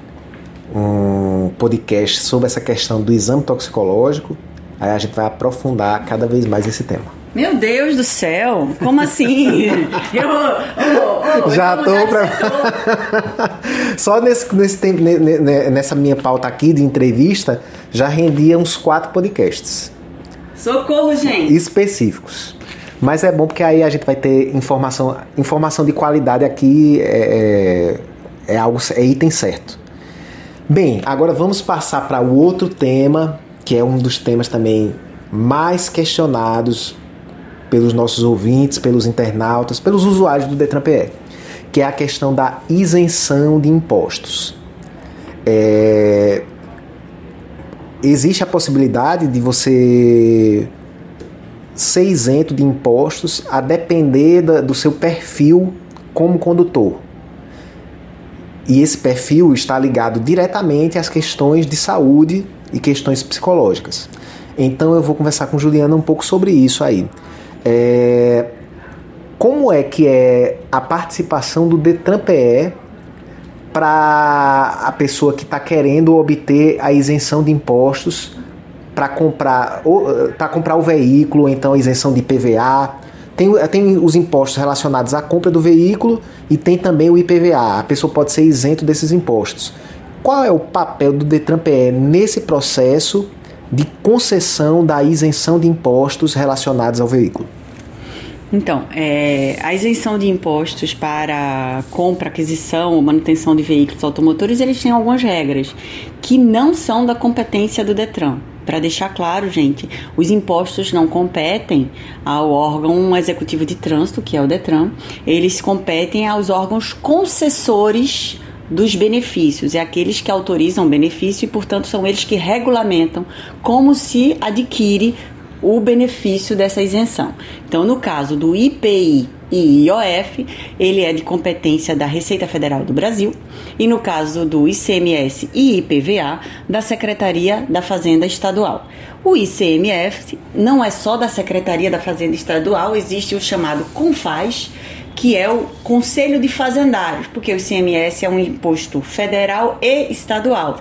um podcast sobre essa questão do exame toxicológico. Aí a gente vai aprofundar cada vez mais esse tema. Meu Deus do céu, como assim? eu, eu, eu já tô pra... Só nesse, nesse tempo, nessa minha pauta aqui de entrevista, já rendia uns quatro podcasts. Socorro, gente! Específicos. Mas é bom porque aí a gente vai ter informação, informação de qualidade aqui é, é, é algo é item certo. Bem, agora vamos passar para o outro tema, que é um dos temas também mais questionados pelos nossos ouvintes, pelos internautas, pelos usuários do Detran PE, que é a questão da isenção de impostos. É... Existe a possibilidade de você ser isento de impostos a depender do seu perfil como condutor. E esse perfil está ligado diretamente às questões de saúde e questões psicológicas. Então eu vou conversar com Juliana um pouco sobre isso aí. É, como é que é a participação do Detran PE para a pessoa que está querendo obter a isenção de impostos para comprar para comprar o veículo, então a isenção de PVA. Tem, tem os impostos relacionados à compra do veículo e tem também o IPVA. A pessoa pode ser isento desses impostos. Qual é o papel do Detran PE nesse processo de concessão da isenção de impostos relacionados ao veículo? Então, é, a isenção de impostos para compra, aquisição ou manutenção de veículos automotores, eles têm algumas regras que não são da competência do Detran. Para deixar claro, gente, os impostos não competem ao órgão executivo de trânsito, que é o Detran, eles competem aos órgãos concessores dos benefícios, é aqueles que autorizam o benefício e, portanto, são eles que regulamentam como se adquire o benefício dessa isenção. Então, no caso do IPI e IOF, ele é de competência da Receita Federal do Brasil, e no caso do ICMS e IPVA, da Secretaria da Fazenda Estadual. O ICMF não é só da Secretaria da Fazenda Estadual, existe o chamado CONFAS, que é o Conselho de Fazendários, porque o ICMS é um imposto federal e estadual.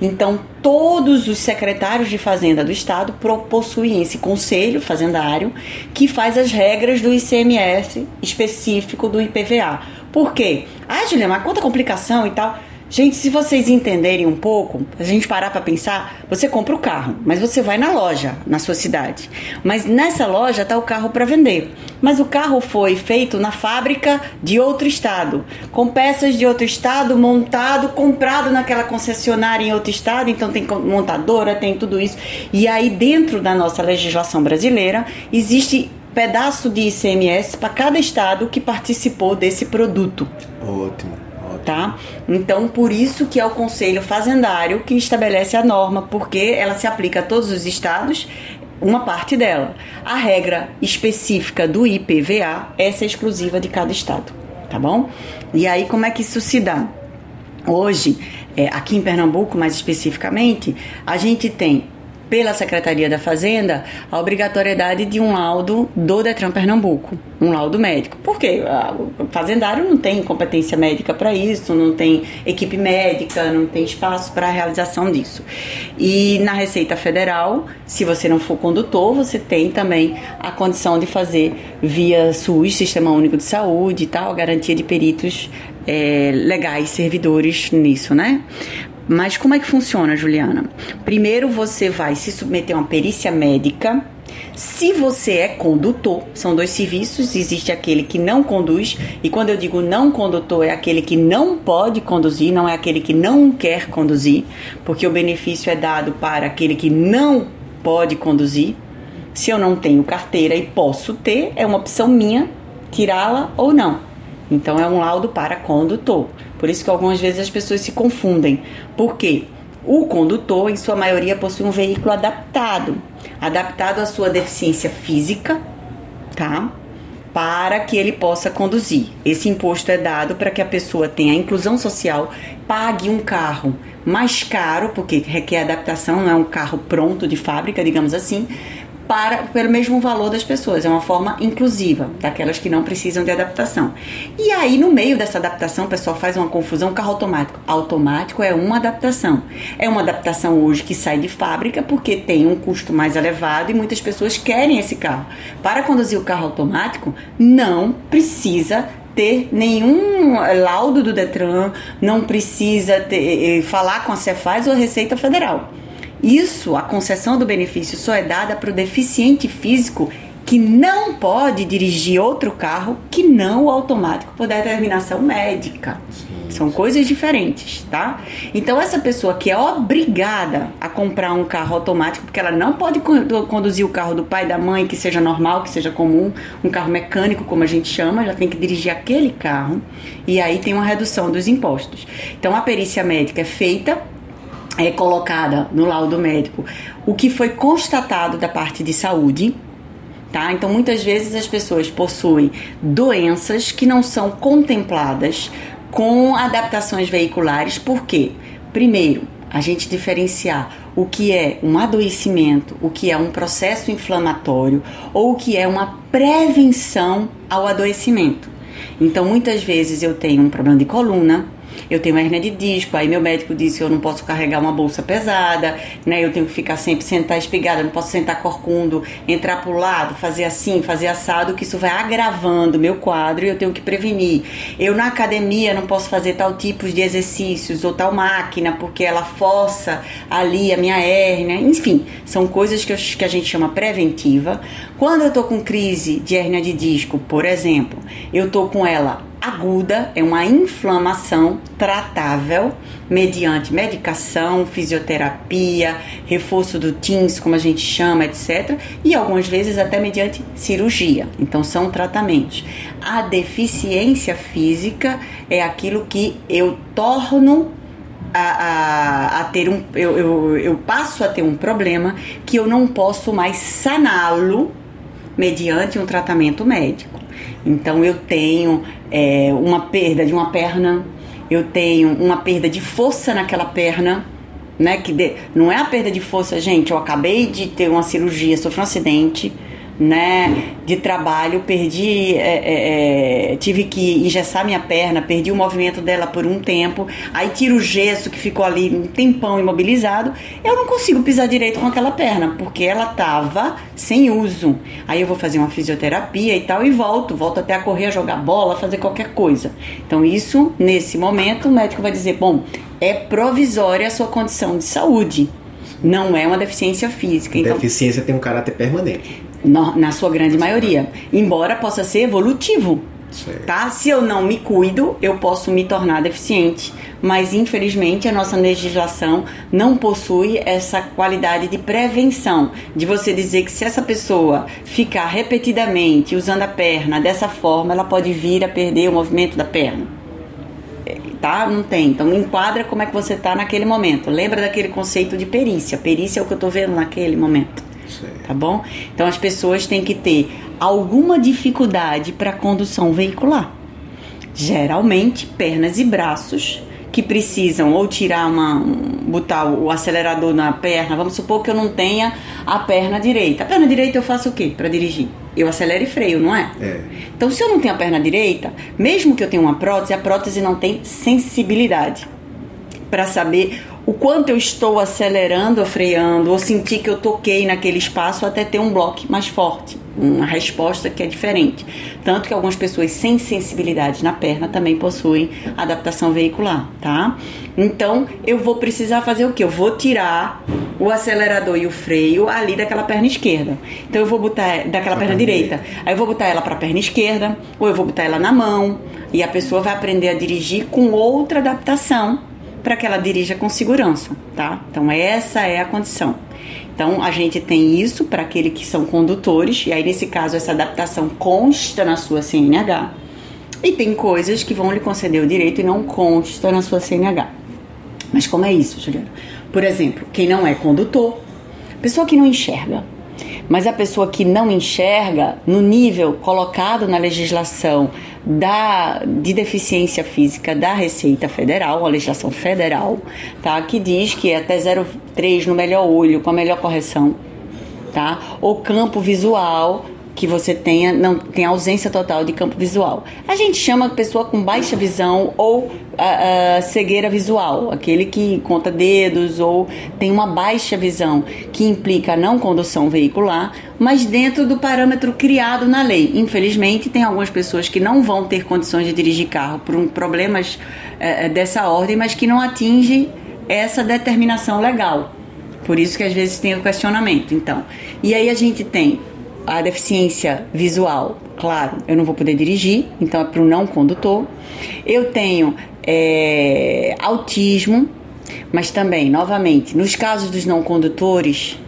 Então, todos os secretários de Fazenda do Estado possuem esse conselho fazendário que faz as regras do ICMS específico do IPVA. Por quê? Ah, Juliana, mas quanta complicação e tal. Gente, se vocês entenderem um pouco, a gente parar para pensar, você compra o carro, mas você vai na loja na sua cidade. Mas nessa loja está o carro para vender. Mas o carro foi feito na fábrica de outro estado, com peças de outro estado, montado, comprado naquela concessionária em outro estado, então tem montadora, tem tudo isso. E aí dentro da nossa legislação brasileira existe pedaço de ICMS para cada estado que participou desse produto. Ótimo tá? Então, por isso que é o Conselho Fazendário que estabelece a norma, porque ela se aplica a todos os estados, uma parte dela. A regra específica do IPVA, essa é exclusiva de cada estado, tá bom? E aí, como é que isso se dá? Hoje, é, aqui em Pernambuco, mais especificamente, a gente tem pela Secretaria da Fazenda a obrigatoriedade de um laudo do Detran Pernambuco, um laudo médico. Por quê? O fazendário não tem competência médica para isso, não tem equipe médica, não tem espaço para a realização disso. E na Receita Federal, se você não for condutor, você tem também a condição de fazer via SUS, Sistema Único de Saúde e tal, garantia de peritos é, legais, servidores nisso, né? Mas como é que funciona, Juliana? Primeiro você vai se submeter a uma perícia médica. Se você é condutor, são dois serviços, existe aquele que não conduz, e quando eu digo não condutor, é aquele que não pode conduzir, não é aquele que não quer conduzir, porque o benefício é dado para aquele que não pode conduzir. Se eu não tenho carteira e posso ter, é uma opção minha tirá-la ou não. Então é um laudo para condutor. Por isso que algumas vezes as pessoas se confundem. Por quê? O condutor, em sua maioria, possui um veículo adaptado, adaptado à sua deficiência física, tá? Para que ele possa conduzir. Esse imposto é dado para que a pessoa tenha inclusão social, pague um carro mais caro, porque requer adaptação, não é um carro pronto de fábrica, digamos assim, para pelo mesmo valor das pessoas. É uma forma inclusiva, daquelas que não precisam de adaptação. E aí, no meio dessa adaptação, o pessoal faz uma confusão. Carro automático. Automático é uma adaptação. É uma adaptação hoje que sai de fábrica porque tem um custo mais elevado e muitas pessoas querem esse carro. Para conduzir o carro automático, não precisa ter nenhum laudo do Detran, não precisa ter, eh, falar com a Cefaz ou a Receita Federal. Isso, a concessão do benefício só é dada para o deficiente físico que não pode dirigir outro carro que não o automático por determinação médica. Sim. São coisas diferentes, tá? Então essa pessoa que é obrigada a comprar um carro automático porque ela não pode conduzir o carro do pai da mãe que seja normal, que seja comum, um carro mecânico como a gente chama, ela tem que dirigir aquele carro e aí tem uma redução dos impostos. Então a perícia médica é feita é colocada no laudo médico o que foi constatado da parte de saúde, tá? Então muitas vezes as pessoas possuem doenças que não são contempladas com adaptações veiculares, por quê? Primeiro, a gente diferenciar o que é um adoecimento, o que é um processo inflamatório ou o que é uma prevenção ao adoecimento. Então, muitas vezes eu tenho um problema de coluna, eu tenho hernia de disco, aí meu médico disse que eu não posso carregar uma bolsa pesada, né? Eu tenho que ficar sempre sentar espigada, não posso sentar corcundo, entrar pro lado, fazer assim, fazer assado, que isso vai agravando meu quadro e eu tenho que prevenir. Eu na academia não posso fazer tal tipo de exercícios ou tal máquina porque ela força ali a minha hérnia. Enfim, são coisas que, eu, que a gente chama preventiva. Quando eu tô com crise de hérnia de disco, por exemplo, eu tô com ela aguda, é uma inflamação tratável mediante medicação, fisioterapia, reforço do TINS, como a gente chama, etc. E algumas vezes até mediante cirurgia. Então são tratamentos. A deficiência física é aquilo que eu torno a, a, a, ter um. Eu, eu, eu passo a ter um problema que eu não posso mais saná-lo mediante um tratamento médico. Então eu tenho é, uma perda de uma perna, eu tenho uma perda de força naquela perna, né? Que de, não é a perda de força, gente. Eu acabei de ter uma cirurgia, sofri um acidente né, de trabalho, perdi, é, é, é, tive que engessar minha perna, perdi o movimento dela por um tempo, aí tiro o gesso que ficou ali um tempão imobilizado, eu não consigo pisar direito com aquela perna, porque ela tava sem uso. Aí eu vou fazer uma fisioterapia e tal e volto, volto até a correr, a jogar bola, fazer qualquer coisa. Então isso, nesse momento, o médico vai dizer, bom, é provisória a sua condição de saúde. Não é uma deficiência física. Então, deficiência tem um caráter permanente na sua grande maioria, embora possa ser evolutivo. Tá? Se eu não me cuido, eu posso me tornar deficiente, mas infelizmente a nossa legislação não possui essa qualidade de prevenção, de você dizer que se essa pessoa ficar repetidamente usando a perna dessa forma, ela pode vir a perder o movimento da perna. É, tá? Não tem. Então enquadra como é que você tá naquele momento. Lembra daquele conceito de perícia. Perícia é o que eu tô vendo naquele momento. Tá bom? Então as pessoas têm que ter alguma dificuldade para condução veicular. Geralmente, pernas e braços que precisam ou tirar uma botar o acelerador na perna, vamos supor que eu não tenha a perna direita. A perna direita eu faço o quê para dirigir? Eu acelero e freio, não é? é? Então, se eu não tenho a perna direita, mesmo que eu tenha uma prótese, a prótese não tem sensibilidade para saber o quanto eu estou acelerando ou freando, ou sentir que eu toquei naquele espaço até ter um bloco mais forte, uma resposta que é diferente. Tanto que algumas pessoas sem sensibilidade na perna também possuem adaptação veicular, tá? Então eu vou precisar fazer o que? Eu vou tirar o acelerador e o freio ali daquela perna esquerda. Então eu vou botar daquela perna direita. Aí eu vou botar ela para a perna esquerda, ou eu vou botar ela na mão, e a pessoa vai aprender a dirigir com outra adaptação para que ela dirija com segurança, tá? Então essa é a condição. Então a gente tem isso para aqueles que são condutores, e aí nesse caso essa adaptação consta na sua CNH. E tem coisas que vão lhe conceder o direito e não consta na sua CNH. Mas como é isso, Juliana? Por exemplo, quem não é condutor, pessoa que não enxerga, mas a pessoa que não enxerga, no nível colocado na legislação da, de deficiência física da Receita Federal, a legislação federal, tá? que diz que é até 0,3 no melhor olho, com a melhor correção, tá? ou campo visual que você tenha não tem ausência total de campo visual. A gente chama pessoa com baixa visão ou a, cegueira visual, aquele que conta dedos ou tem uma baixa visão, que implica não condução veicular, mas dentro do parâmetro criado na lei. Infelizmente, tem algumas pessoas que não vão ter condições de dirigir carro por um, problemas é, dessa ordem, mas que não atinge essa determinação legal. Por isso que às vezes tem o questionamento. Então, e aí a gente tem a deficiência visual, claro, eu não vou poder dirigir, então é para o não condutor. Eu tenho é, autismo, mas também, novamente, nos casos dos não condutores,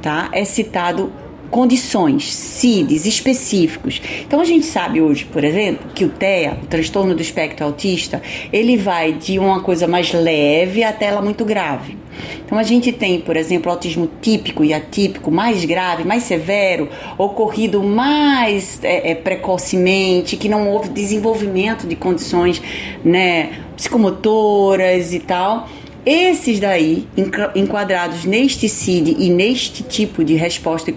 tá, é citado condições, CIDs específicos. Então a gente sabe hoje, por exemplo, que o TEA, o transtorno do espectro autista, ele vai de uma coisa mais leve até ela muito grave. Então a gente tem, por exemplo, autismo típico e atípico mais grave, mais severo, ocorrido mais é, é, precocemente, que não houve desenvolvimento de condições né, psicomotoras e tal Esses daí, enquadrados neste CID e neste tipo de resposta e,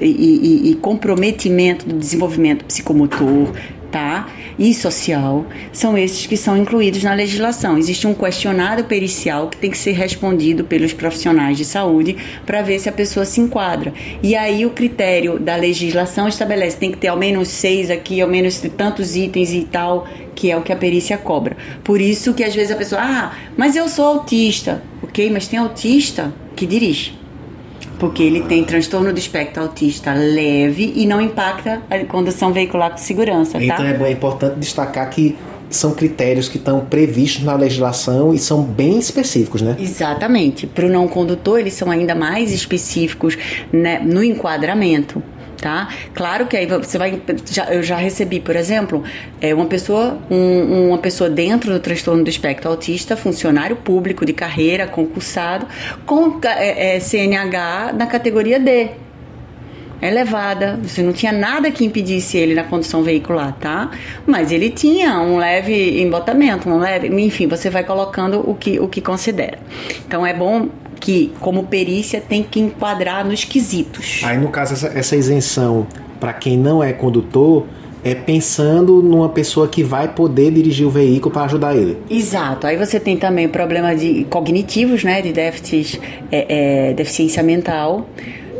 e, e comprometimento do desenvolvimento psicomotor, tá? e social, são esses que são incluídos na legislação. Existe um questionário pericial que tem que ser respondido pelos profissionais de saúde para ver se a pessoa se enquadra. E aí o critério da legislação estabelece tem que ter ao menos seis aqui, ao menos tantos itens e tal, que é o que a perícia cobra. Por isso que às vezes a pessoa, ah, mas eu sou autista. Ok, mas tem autista que dirige porque ele tem transtorno do espectro autista leve e não impacta a condução veicular com segurança, tá? Então é, é importante destacar que são critérios que estão previstos na legislação e são bem específicos, né? Exatamente. Para o não condutor, eles são ainda mais específicos né, no enquadramento tá? Claro que aí você vai, já, eu já recebi, por exemplo, é uma pessoa, um, uma pessoa dentro do transtorno do espectro autista, funcionário público de carreira, concursado, com é, é, CNH na categoria D, elevada. Você não tinha nada que impedisse ele na condução veicular, tá? Mas ele tinha um leve embotamento, um leve, enfim, você vai colocando o que o que considera. Então é bom que, como perícia, tem que enquadrar nos quesitos. Aí, no caso, essa, essa isenção para quem não é condutor é pensando numa pessoa que vai poder dirigir o veículo para ajudar ele. Exato. Aí você tem também problemas de cognitivos, né, de déficits, é, é, deficiência mental,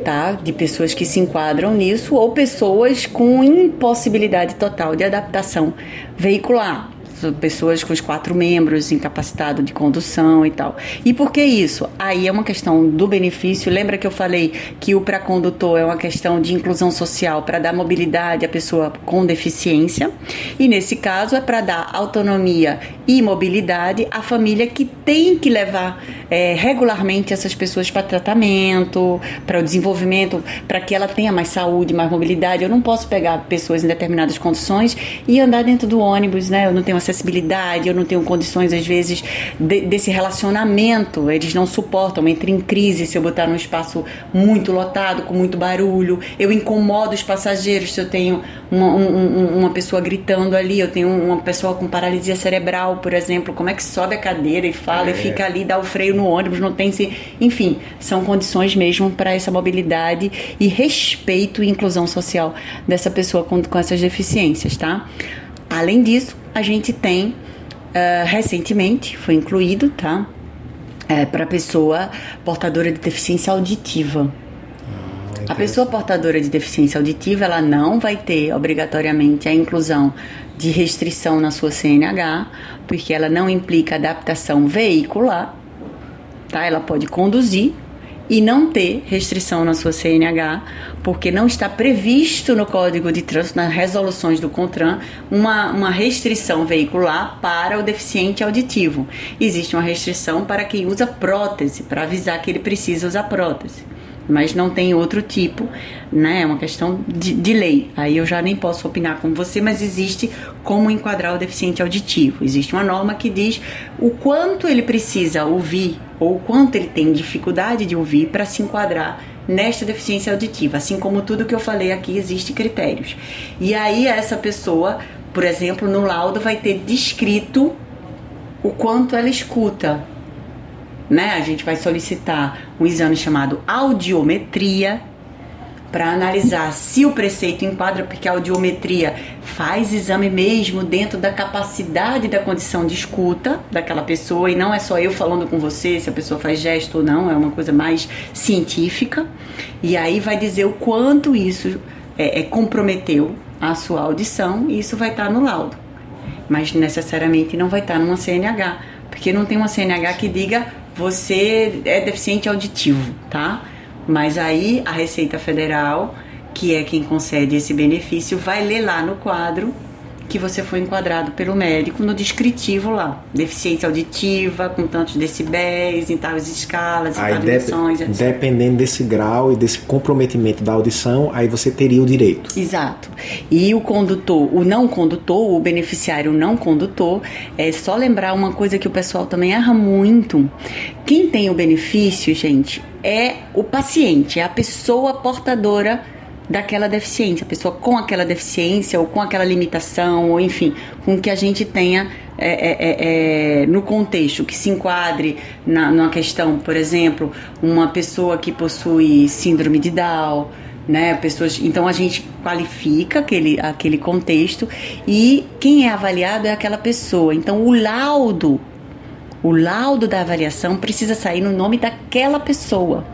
tá, de pessoas que se enquadram nisso ou pessoas com impossibilidade total de adaptação veicular pessoas com os quatro membros, incapacitado de condução e tal. E por que isso? Aí é uma questão do benefício. Lembra que eu falei que o para condutor é uma questão de inclusão social para dar mobilidade à pessoa com deficiência? E nesse caso é para dar autonomia e mobilidade à família que tem que levar é, regularmente essas pessoas para tratamento, para o desenvolvimento, para que ela tenha mais saúde, mais mobilidade. Eu não posso pegar pessoas em determinadas condições e andar dentro do ônibus, né? Eu não tenho acessibilidade, eu não tenho condições, às vezes, de, desse relacionamento. Eles não suportam, entra em crise se eu botar num espaço muito lotado, com muito barulho. Eu incomodo os passageiros se eu tenho uma, um, uma pessoa gritando ali, eu tenho uma pessoa com paralisia cerebral, por exemplo. Como é que sobe a cadeira e fala é. e fica ali, dá o freio no ônibus, não tem se. Enfim, são condições mesmo para essa mobilidade e respeito e inclusão social dessa pessoa com, com essas deficiências, tá? Além disso, a gente tem uh, recentemente foi incluído, tá? É, para pessoa portadora de deficiência auditiva. Ah, a pessoa portadora de deficiência auditiva, ela não vai ter obrigatoriamente a inclusão de restrição na sua CNH, porque ela não implica adaptação veicular, tá? Ela pode conduzir, e não ter restrição na sua CNH, porque não está previsto no Código de Trânsito, nas resoluções do CONTRAN, uma, uma restrição veicular para o deficiente auditivo. Existe uma restrição para quem usa prótese, para avisar que ele precisa usar prótese mas não tem outro tipo, né? É uma questão de, de, lei. Aí eu já nem posso opinar com você, mas existe como enquadrar o deficiente auditivo. Existe uma norma que diz o quanto ele precisa ouvir ou o quanto ele tem dificuldade de ouvir para se enquadrar nesta deficiência auditiva. Assim como tudo que eu falei aqui, existe critérios. E aí essa pessoa, por exemplo, no laudo vai ter descrito o quanto ela escuta, né? A gente vai solicitar um exame chamado audiometria para analisar se o preceito enquadra, porque a audiometria faz exame mesmo dentro da capacidade da condição de escuta daquela pessoa e não é só eu falando com você se a pessoa faz gesto ou não, é uma coisa mais científica. E aí vai dizer o quanto isso é, é comprometeu a sua audição e isso vai estar no laudo. Mas necessariamente não vai estar numa CNH, porque não tem uma CNH que diga você é deficiente auditivo, tá? Mas aí a Receita Federal, que é quem concede esse benefício, vai ler lá no quadro que você foi enquadrado pelo médico no descritivo lá. Deficiência auditiva, com tantos decibéis, em tais escalas, em tais dimensões, etc. Dependendo desse grau e desse comprometimento da audição, aí você teria o direito. Exato. E o condutor, o não condutor, o beneficiário não condutor, é só lembrar uma coisa que o pessoal também erra muito. Quem tem o benefício, gente, é o paciente, é a pessoa portadora daquela deficiência, a pessoa com aquela deficiência ou com aquela limitação, ou enfim, com que a gente tenha é, é, é, é, no contexto, que se enquadre na, numa questão, por exemplo, uma pessoa que possui síndrome de Down, né? Pessoas, então a gente qualifica aquele, aquele contexto e quem é avaliado é aquela pessoa. Então o laudo, o laudo da avaliação precisa sair no nome daquela pessoa.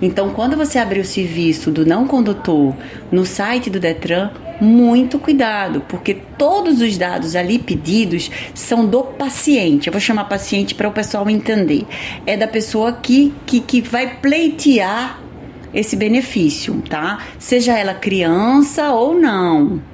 Então, quando você abrir o serviço do não condutor no site do Detran, muito cuidado, porque todos os dados ali pedidos são do paciente. Eu vou chamar paciente para o pessoal entender. É da pessoa que, que, que vai pleitear esse benefício, tá? Seja ela criança ou não.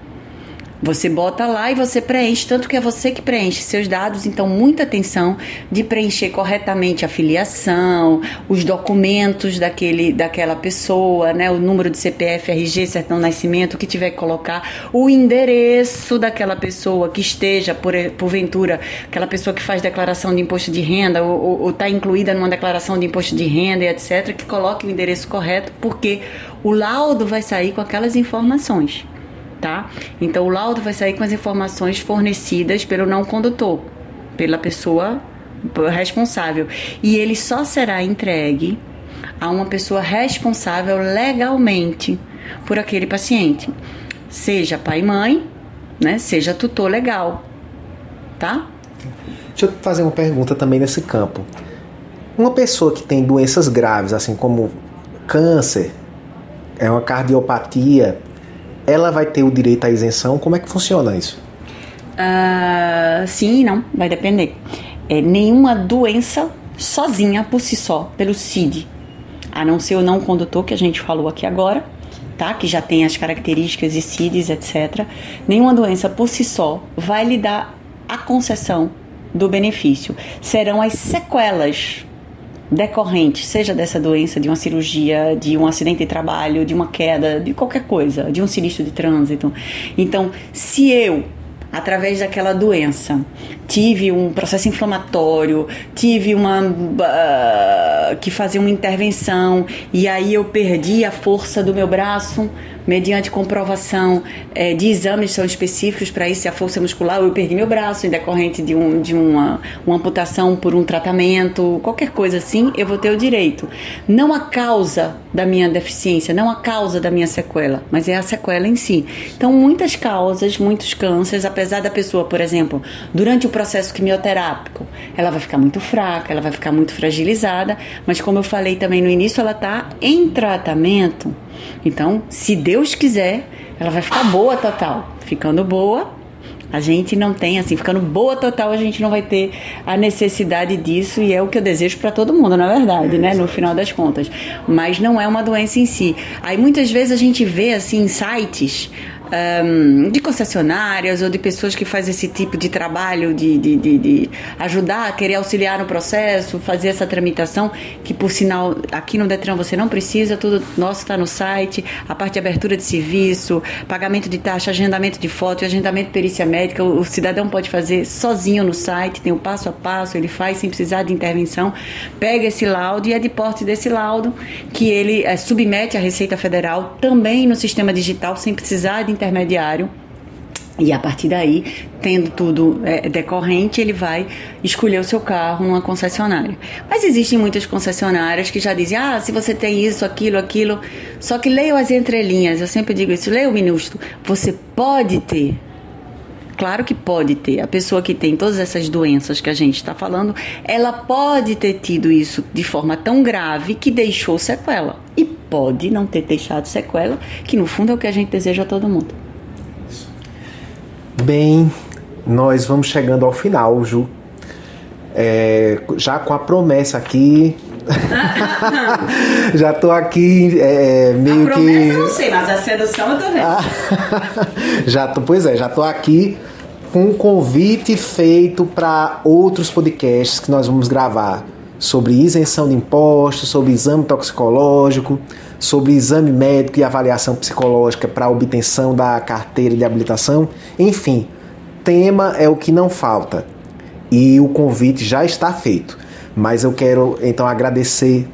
Você bota lá e você preenche, tanto que é você que preenche. Seus dados, então muita atenção de preencher corretamente a filiação, os documentos daquele, daquela pessoa, né, o número de CPF, RG, certão nascimento, o que tiver que colocar, o endereço daquela pessoa que esteja, por, porventura, aquela pessoa que faz declaração de imposto de renda ou está incluída numa declaração de imposto de renda e etc, que coloque o endereço correto, porque o laudo vai sair com aquelas informações tá? Então o laudo vai sair com as informações fornecidas pelo não condutor, pela pessoa responsável, e ele só será entregue a uma pessoa responsável legalmente por aquele paciente, seja pai e mãe, né? Seja tutor legal, tá? Deixa eu fazer uma pergunta também nesse campo. Uma pessoa que tem doenças graves, assim como câncer, é uma cardiopatia, ela vai ter o direito à isenção? Como é que funciona isso? Uh, sim e não, vai depender. É, nenhuma doença sozinha, por si só, pelo CID, a não ser o não condutor que a gente falou aqui agora, tá? Que já tem as características de CIDs, etc. Nenhuma doença por si só vai lhe dar a concessão do benefício. Serão as sequelas decorrente, seja dessa doença, de uma cirurgia, de um acidente de trabalho, de uma queda, de qualquer coisa, de um sinistro de trânsito. Então, se eu através daquela doença. Tive um processo inflamatório, tive uma uh, que fazer uma intervenção e aí eu perdi a força do meu braço mediante comprovação é, de exames são específicos para isso, se a força muscular, eu perdi meu braço em decorrente de, um, de uma, uma amputação por um tratamento, qualquer coisa assim, eu vou ter o direito. Não a causa da minha deficiência, não a causa da minha sequela, mas é a sequela em si. Então, muitas causas, muitos cânceres, apesar da pessoa, por exemplo, durante o processo quimioterápico, ela vai ficar muito fraca, ela vai ficar muito fragilizada, mas como eu falei também no início, ela está em tratamento então, se Deus quiser, ela vai ficar boa total. Ficando boa, a gente não tem assim, ficando boa total, a gente não vai ter a necessidade disso e é o que eu desejo para todo mundo, na verdade, né, no final das contas. Mas não é uma doença em si. Aí muitas vezes a gente vê assim sites um, de concessionárias ou de pessoas que fazem esse tipo de trabalho de, de, de, de, ajudar, querer auxiliar no processo, fazer essa tramitação, que por sinal aqui no Detran você não precisa, tudo nosso está no site, a parte de abertura de serviço, pagamento de taxa, agendamento de foto, agendamento de perícia médica, o, o cidadão pode fazer sozinho no site, tem o passo a passo, ele faz sem precisar de intervenção, pega esse laudo e é de porte desse laudo que ele é, submete à Receita Federal também no sistema digital sem precisar de intermediário. E a partir daí, tendo tudo é, decorrente, ele vai escolher o seu carro numa concessionária. Mas existem muitas concessionárias que já dizem: ah, se você tem isso, aquilo, aquilo. Só que leia as entrelinhas, eu sempre digo isso, leia o minúsculo. Você pode ter. Claro que pode ter. A pessoa que tem todas essas doenças que a gente está falando, ela pode ter tido isso de forma tão grave que deixou sequela. E pode não ter deixado sequela, que no fundo é o que a gente deseja a todo mundo. Bem, nós vamos chegando ao final, Ju. É, já com a promessa aqui. já tô aqui é, meio a que. eu não sei, mas a sedução eu tô vendo. já tô, pois é, já tô aqui com um convite feito para outros podcasts que nós vamos gravar sobre isenção de impostos, sobre exame toxicológico, sobre exame médico e avaliação psicológica para obtenção da carteira de habilitação. Enfim, tema é o que não falta. E o convite já está feito. Mas eu quero então agradecer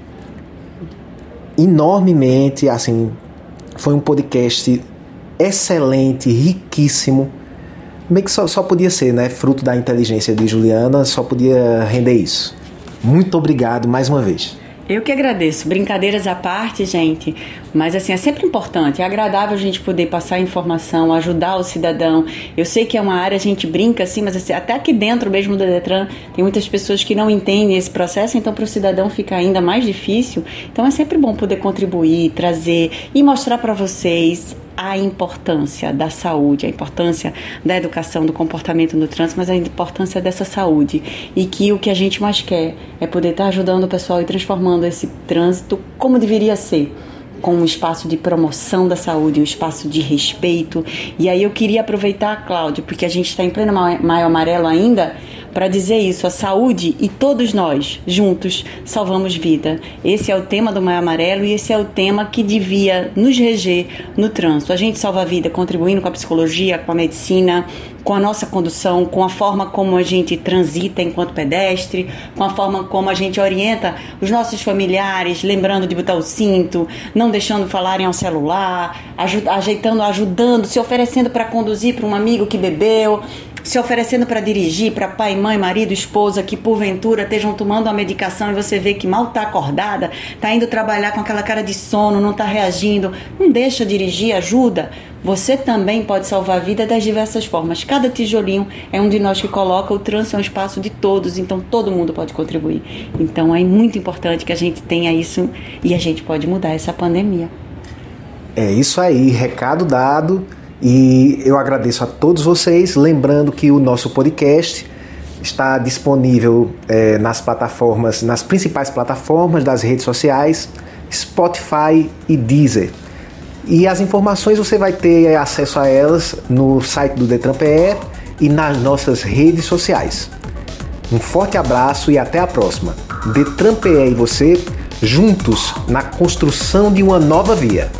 enormemente, assim, Foi um podcast excelente, riquíssimo. Meio que só, só podia ser, né? Fruto da inteligência de Juliana, só podia render isso. Muito obrigado mais uma vez. Eu que agradeço. Brincadeiras à parte, gente. Mas assim, é sempre importante, é agradável a gente poder passar informação, ajudar o cidadão. Eu sei que é uma área, a gente brinca assim, mas assim, até aqui dentro mesmo do Detran tem muitas pessoas que não entendem esse processo, então para o cidadão fica ainda mais difícil. Então é sempre bom poder contribuir, trazer e mostrar para vocês a importância da saúde, a importância da educação, do comportamento no trânsito, mas a importância dessa saúde. E que o que a gente mais quer é poder estar ajudando o pessoal e transformando esse trânsito como deveria ser com um espaço de promoção da saúde, um espaço de respeito. E aí eu queria aproveitar, Cláudio, porque a gente está em pleno maio amarelo ainda, para dizer isso: a saúde e todos nós, juntos, salvamos vida. Esse é o tema do Maio Amarelo e esse é o tema que devia nos reger no trânsito. A gente salva a vida contribuindo com a psicologia, com a medicina, com a nossa condução, com a forma como a gente transita enquanto pedestre, com a forma como a gente orienta os nossos familiares, lembrando de botar o cinto, não deixando falarem ao celular, ajeitando, ajudando, se oferecendo para conduzir para um amigo que bebeu, se oferecendo para dirigir para pai, mãe, marido, esposa que porventura estejam tomando a medicação e você vê que mal está acordada, está indo trabalhar com aquela cara de sono, não está reagindo, não deixa dirigir, ajuda. Você também pode salvar a vida das diversas formas. Cada tijolinho é um de nós que coloca, o trânsito é um espaço de todos, então todo mundo pode contribuir. Então é muito importante que a gente tenha isso e a gente pode mudar essa pandemia. É isso aí, recado dado. E eu agradeço a todos vocês, lembrando que o nosso podcast está disponível é, nas plataformas, nas principais plataformas das redes sociais, Spotify e Deezer. E as informações você vai ter acesso a elas no site do Detran PE e nas nossas redes sociais. Um forte abraço e até a próxima. Detran PE e você juntos na construção de uma nova via.